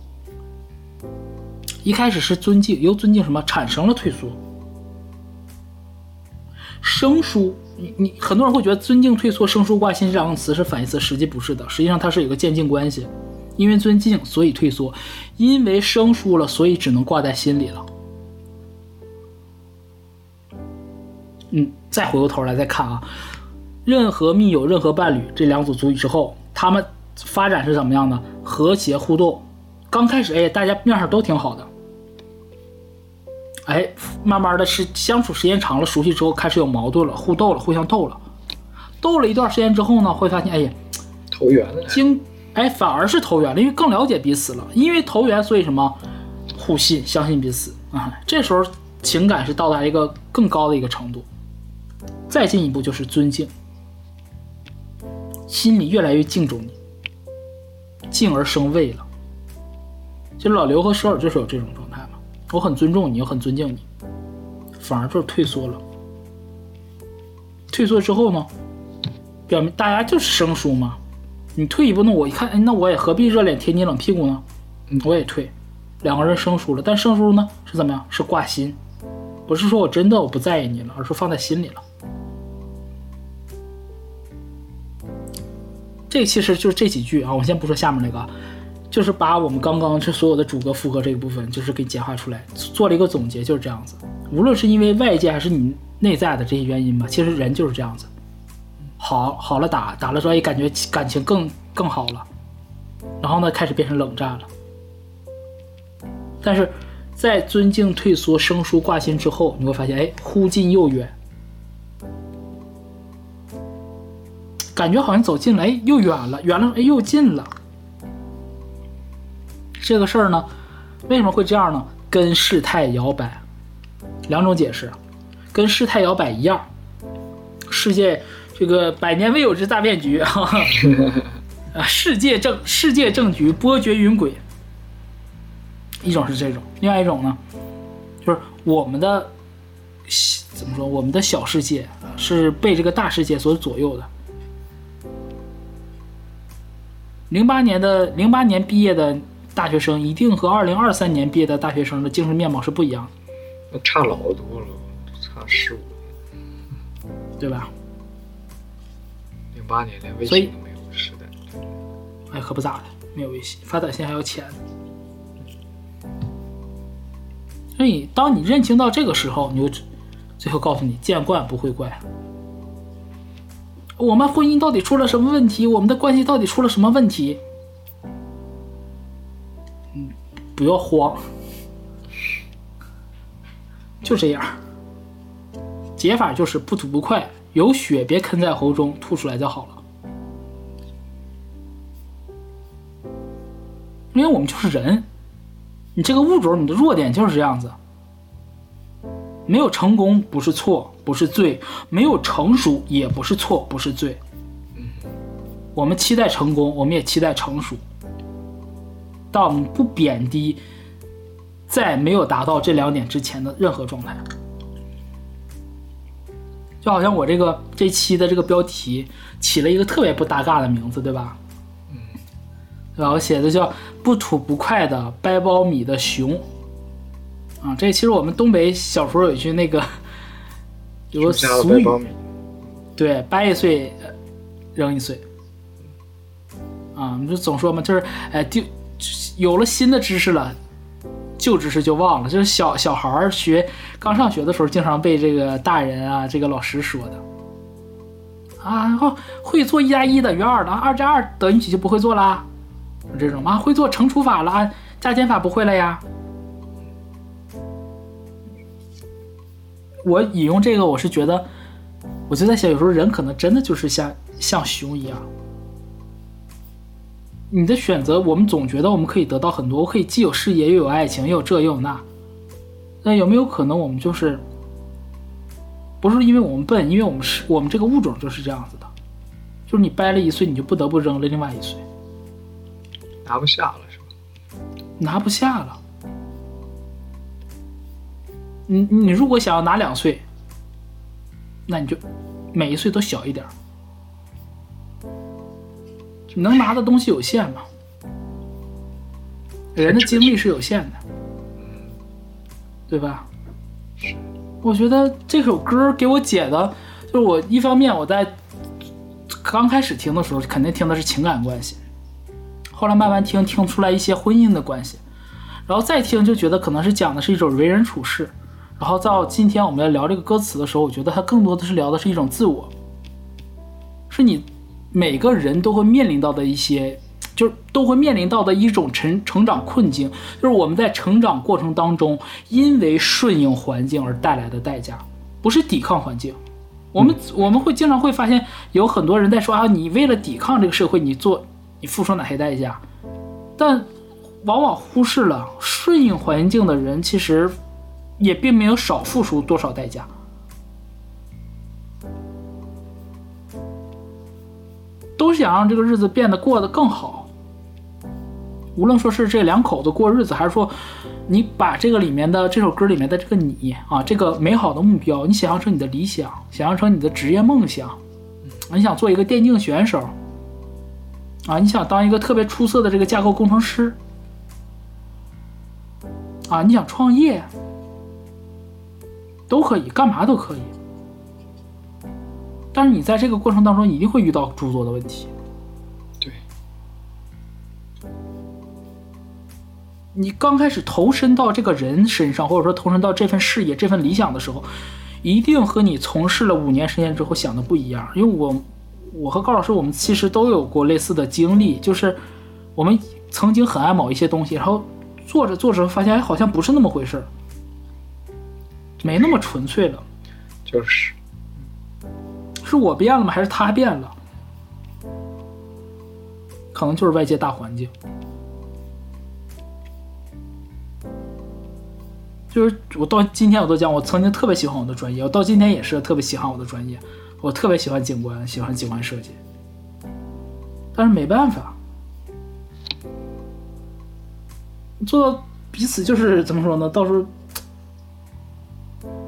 一开始是尊敬，由尊敬什么产生了退缩，生疏。你你很多人会觉得尊敬退缩、生疏挂心这两个词是反义词，实际不是的，实际上它是有个渐进关系。因为尊敬，所以退缩；因为生疏了，所以只能挂在心里了。嗯，再回过头来再看啊，任何密友、任何伴侣这两组足语之后，他们发展是怎么样的？和谐互动。刚开始，哎，大家面上都挺好的。哎，慢慢的是相处时间长了，熟悉之后开始有矛盾了，互斗了，互相斗了。斗了一段时间之后呢，会发现，哎呀，投缘了。经哎，反而是投缘了，因为更了解彼此了。因为投缘，所以什么互信、相信彼此啊。这时候情感是到达一个更高的一个程度。再进一步就是尊敬，心里越来越敬重你，敬而生畏了。就老刘和舍尔就是有这种状我很尊重你，又很尊敬你，反而就是退缩了。退缩之后呢，表明大家就是生疏嘛。你退一步，那我一看，哎，那我也何必热脸贴你冷屁股呢？我也退，两个人生疏了，但生疏呢是怎么样？是挂心，不是说我真的我不在意你了，而是放在心里了。这其实就是这几句啊，我先不说下面那个，就是把我们刚刚这所有的主格副歌这一部分，就是给简化出来，做了一个总结，就是这样子。无论是因为外界还是你内在的这些原因吧，其实人就是这样子。好好了打打了之后也感觉感情更更好了，然后呢开始变成冷战了。但是在尊敬退缩生疏挂心之后，你会发现哎忽近又远，感觉好像走近了哎又远了，远了哎又近了。这个事儿呢为什么会这样呢？跟事态摇摆两种解释，跟事态摇摆一样，世界。这个百年未有之大变局，哈哈，啊，世界政世界政局波谲云诡。一种是这种，另外一种呢，就是我们的怎么说？我们的小世界是被这个大世界所左右的。零八年的零八年毕业的大学生，一定和二零二三年毕业的大学生的精神面貌是不一样的。那差老多了，差十五，对吧？零八年连微信都没有时代，哎，可不咋的，没有微信，发短信还要钱。所以，当你认清到这个时候，你就最后告诉你，见惯不会怪。我们婚姻到底出了什么问题？我们的关系到底出了什么问题？不要慌，就这样。解法就是不吐不快。有血别坑在喉中，吐出来就好了。因为我们就是人，你这个物种，你的弱点就是这样子。没有成功不是错，不是罪；没有成熟也不是错，不是罪。我们期待成功，我们也期待成熟，但我们不贬低在没有达到这两点之前的任何状态。就好像我这个这期的这个标题起了一个特别不搭嘎的名字，对吧？嗯，然后写的叫“不吐不快的掰苞米的熊”，啊，这其实我们东北小时候有一句那个有个俗语，对，掰一岁扔一岁，啊，你就总说嘛，就是哎，丢有了新的知识了。旧知识就忘了，就是小小孩儿学刚上学的时候，经常被这个大人啊，这个老师说的啊，然后会做一加一等于二了，二加二等于几就不会做啦，这种啊，会做乘除法了，加减法不会了呀。我引用这个，我是觉得我就在想，有时候人可能真的就是像像熊一样，你的选择，我们总觉得我们可以得到很多，我可以既有事业，又有爱情，又有这又有那。那有没有可能，我们就是不是因为我们笨，因为我们是我们这个物种就是这样子的，就是你掰了一岁，你就不得不扔了另外一岁，拿不下了是吧？拿不下了。你你如果想要拿两岁，那你就每一岁都小一点能拿的东西有限嘛？人的精力是有限的，对吧？是我觉得这首歌给我解的，就是我一方面我在刚开始听的时候，肯定听的是情感关系，后来慢慢听听出来一些婚姻的关系，然后再听就觉得可能是讲的是一种为人处事，然后到今天我们要聊这个歌词的时候，我觉得它更多的是聊的是一种自我，是你每个人都会面临到的一些。就是都会面临到的一种成成长困境，就是我们在成长过程当中，因为顺应环境而带来的代价，不是抵抗环境。我们我们会经常会发现，有很多人在说啊，你为了抵抗这个社会，你做你付出哪些代价？但往往忽视了顺应环境的人，其实也并没有少付出多少代价。都想让这个日子变得过得更好。无论说是这两口子过日子，还是说你把这个里面的这首歌里面的这个你啊，这个美好的目标，你想象成你的理想，想象成你的职业梦想，你想做一个电竞选手啊，你想当一个特别出色的这个架构工程师啊，你想创业都可以，干嘛都可以。但是你在这个过程当中，一定会遇到诸多的问题。对，你刚开始投身到这个人身上，或者说投身到这份事业、这份理想的时候，一定和你从事了五年、时间之后想的不一样。因为我，我和高老师，我们其实都有过类似的经历，就是我们曾经很爱某一些东西，然后做着做着发现，哎，好像不是那么回事儿，没那么纯粹了。就是是我变了吗？还是他变了？可能就是外界大环境。就是我到今天我都讲，我曾经特别喜欢我的专业，我到今天也是特别喜欢我的专业，我特别喜欢景观，喜欢景观设计。但是没办法，做到彼此就是怎么说呢？到时候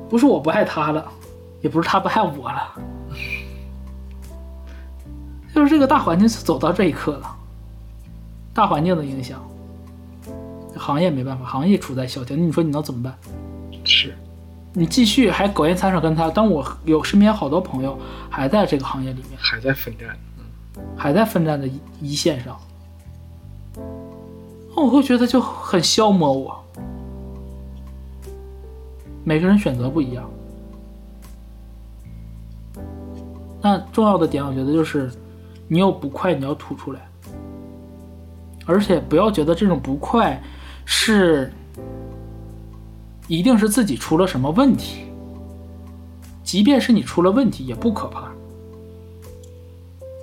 不是我不爱他了，也不是他不爱我了。就是这个大环境走到这一刻了，大环境的影响，行业没办法，行业处在萧条，你说你能怎么办？是，你继续还苟延残喘跟他，但我有身边好多朋友还在这个行业里面，还在奋战。还在奋战的一一线上，那我会觉得就很消磨我。每个人选择不一样，那重要的点，我觉得就是。你有不快，你要吐出来，而且不要觉得这种不快是一定是自己出了什么问题，即便是你出了问题也不可怕，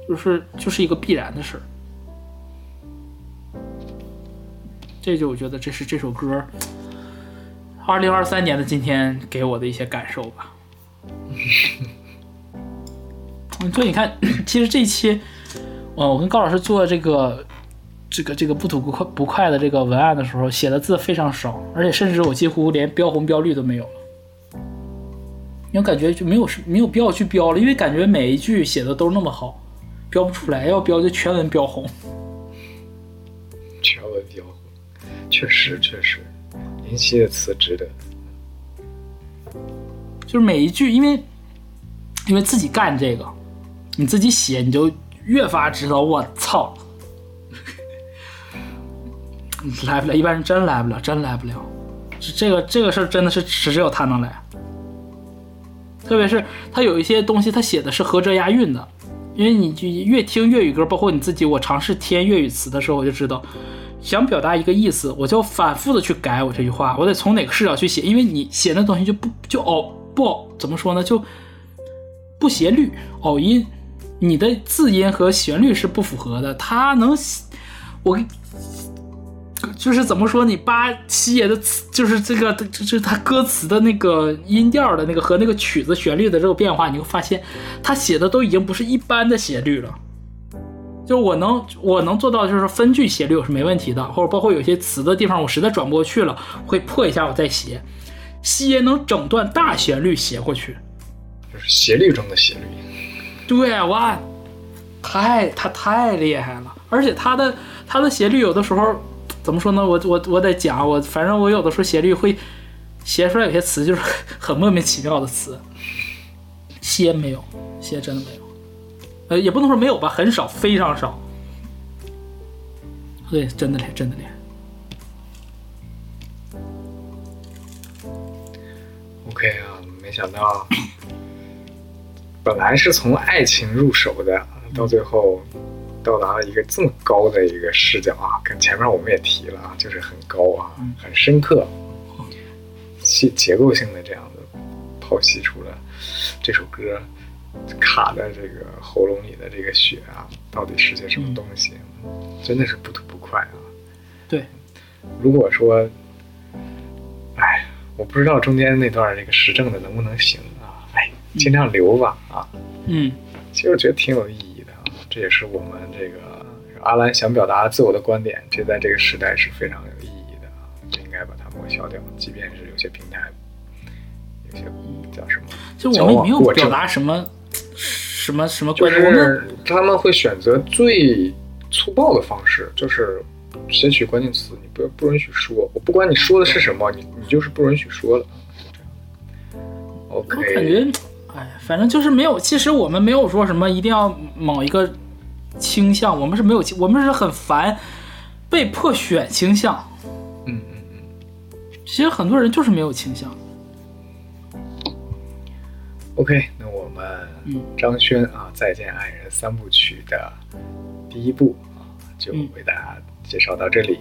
就是就是一个必然的事儿。这就我觉得这是这首歌二零二三年的今天给我的一些感受吧。所以你看，其实这一期，呃，我跟高老师做这个、这个、这个不吐不快不快的这个文案的时候，写的字非常少，而且甚至我几乎连标红标绿都没有了。因为感觉就没有没有必要去标了，因为感觉每一句写的都那么好，标不出来，要标就全文标红。全文标红，确实确实，林夕的词值得。就是每一句，因为因为自己干这个。你自己写，你就越发知道我操，来不了，一般人真来不了，真来不了。这个这个事儿真的是只有他能来，特别是他有一些东西，他写的是合辙押韵的，因为你就越听粤语歌，包括你自己，我尝试填粤语词的时候，我就知道，想表达一个意思，我就反复的去改我这句话，我得从哪个视角去写，因为你写那东西就不就哦不怎么说呢就。不协律、偶音，你的字音和旋律是不符合的。它能，我就是怎么说，你八七爷的词，就是这个，就是他歌词的那个音调的那个和那个曲子旋律的这个变化，你会发现他写的都已经不是一般的斜律了。就我能我能做到，就是分句斜率我是没问题的，或者包括有些词的地方我实在转不过去了，会破一下我再写。西爷能整段大旋律斜过去，就是斜率中的斜率。对，哇，太他太厉害了，而且他的他的斜率有的时候怎么说呢？我我我得讲，我反正我有的时候斜率会写出来有些词就是 很莫名其妙的词。西爷没有，西爷真的没有。呃，也不能说没有吧，很少，非常少。对，真的厉害，真的厉害。OK 啊，没想到，本来是从爱情入手的，到最后到达了一个这么高的一个视角啊！跟前面我们也提了啊，就是很高啊，很深刻，结结构性的这样子剖析出了这首歌。卡在这个喉咙里的这个血啊，到底是些什么东西？真的是不吐不快啊！对，如果说，哎，我不知道中间那段这个时政的能不能行尽量留吧啊！嗯，其实我觉得挺有意义的啊，这也是我们这个阿兰想表达自我的观点，这在这个时代是非常有意义的啊，不应该把它抹消掉，即便是有些平台，有些叫什么，就我们也没有表达什么。什么什么？就是他们会选择最粗暴的方式，就是写取关键词，你不要不允许说，我不管你说的是什么，你你就是不允许说了。OK。我感觉，哎，反正就是没有。其实我们没有说什么一定要某一个倾向，我们是没有，我们是很烦被迫选倾向。嗯嗯嗯。其实很多人就是没有倾向。OK，那我们张轩啊，《再见爱人》三部曲的第一部啊，就为大家介绍到这里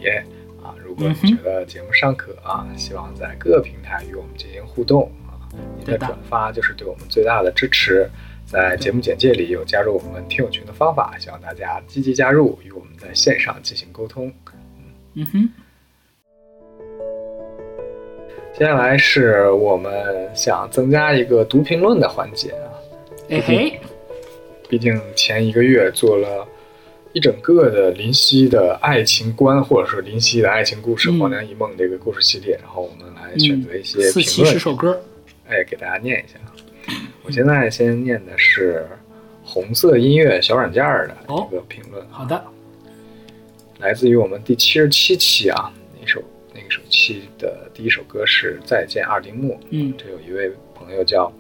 啊。如果你觉得节目尚可啊，希望在各个平台与我们进行互动啊，你的转发就是对我们最大的支持。在节目简介里有加入我们听友群的方法，希望大家积极加入，与我们在线上进行沟通。嗯哼。接下来是我们想增加一个读评论的环节啊，哎嘿，毕竟前一个月做了一整个的林夕的爱情观，或者说林夕的爱情故事《黄粱一梦》这个故事系列，然后我们来选择一些评论，十首歌，哎，给大家念一下。我现在先念的是红色音乐小软件的一个评论，好的，来自于我们第七十七期啊。那首那首期的第一首歌是《再见二丁目》。嗯，这有一位朋友叫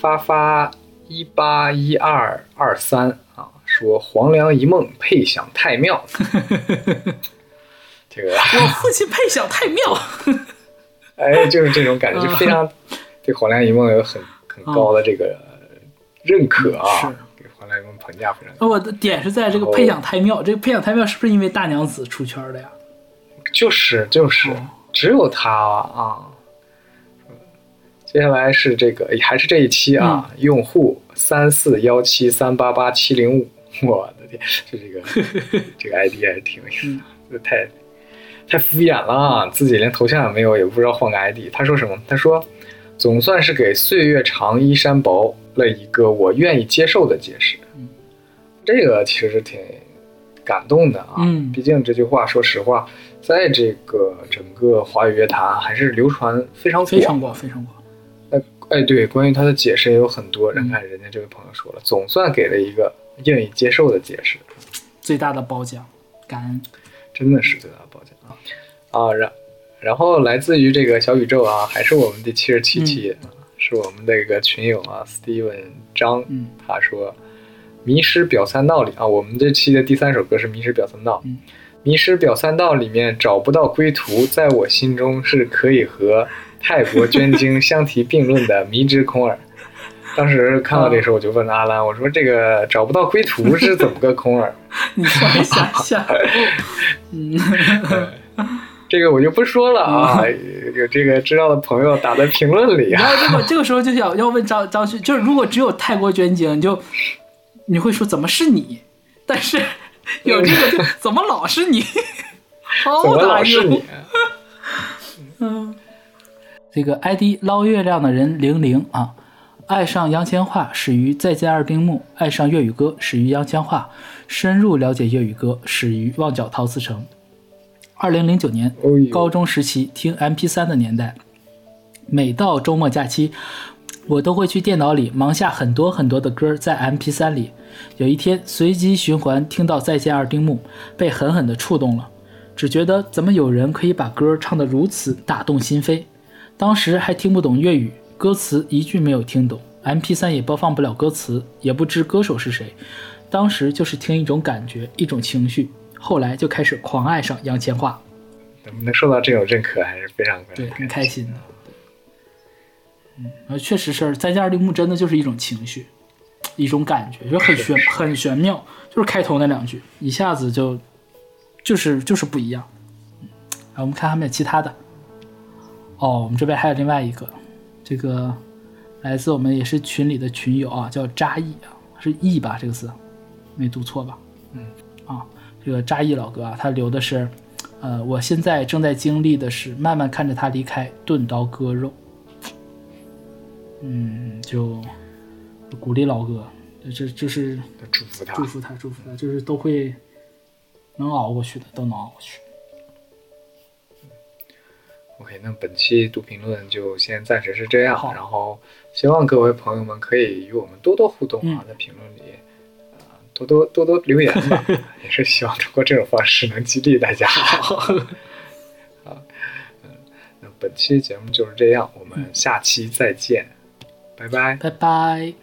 发发一八一二二三啊，说《黄粱一梦》配享太妙。这个 我父亲配享太妙。哎，就是这种感觉，就非常对《黄粱一梦》有很很高的这个认可啊。是给《黄粱一梦》评价非常高。我的点是在这个配享太庙，这个配享太庙是不是因为大娘子出圈的呀？就是就是，只有他啊。接下来是这个，还是这一期啊？用户三四幺七三八八七零五，我的天，就 这个这个 ID 还是挺有意思的，太太敷衍了，自己连头像也没有，也不知道换个 ID。他说什么？他说总算是给岁月长衣衫薄了一个我愿意接受的解释。这个其实挺感动的啊，毕竟这句话，说实话。在这个整个华语乐坛还是流传非常非常广，非常广。哎哎，对，关于他的解释也有很多。人看人家这位朋友说了，总算给了一个愿意接受的解释。最大的褒奖，感恩，真的是最大的褒奖啊！啊，然然后来自于这个小宇宙啊，还是我们第七十七期，是我们的一个群友啊，Steven 张，他说《迷失表三道》里啊，我们这期的第三首歌是《迷失表三道》。迷失表三道里面找不到归途，在我心中是可以和泰国捐精相提并论的迷之空耳。当时看到这时候，我就问阿兰，我说这个找不到归途是怎么个空耳？你想一下，嗯，这个我就不说了啊，有这个知道的朋友打在评论里啊。然后这个 这个时候就想要问张张旭，就是如果只有泰国捐精，你就你会说怎么是你？但是 有这个就怎么老是你？老是你？嗯，这个 ID 捞月亮的人零零啊，爱上杨千嬅始于《再见二丁目》，爱上粤语歌始于杨千嬅，深入了解粤语歌始于《旺角陶瓷城》。二零零九年高中时期听 MP3 的年代，每到周末假期，我都会去电脑里忙下很多很多的歌在 MP3 里。有一天随机循环听到《再见二丁目》，被狠狠地触动了。只觉得怎么有人可以把歌唱得如此打动心扉。当时还听不懂粤语，歌词一句没有听懂，MP3 也播放不了歌词，也不知歌手是谁。当时就是听一种感觉，一种情绪。后来就开始狂爱上杨千嬅，能不能受到这种认可，还是非常非对，很开心的。嗯，然后确实是《再见二丁目》真的就是一种情绪，一种感觉，就很玄很玄妙，就是开头那两句，一下子就就是就是不一样。嗯，来我们看还有没有其他的。哦，我们这边还有另外一个，这个来自我们也是群里的群友啊，叫扎毅啊，是毅吧这个字，没读错吧？这个扎伊老哥啊，他留的是，呃，我现在正在经历的是慢慢看着他离开，钝刀割肉。嗯，就鼓励老哥，这这是祝福他祝。福他，祝福他，就是都会能熬过去的，都能熬过去。OK，那本期读评论就先暂时是这样，然后希望各位朋友们可以与我们多多互动啊，嗯在评论里，呃，多多多多留言吧，也是希望通过这种方式能激励大家。好，嗯，那本期节目就是这样，我们下期再见，拜拜。拜拜。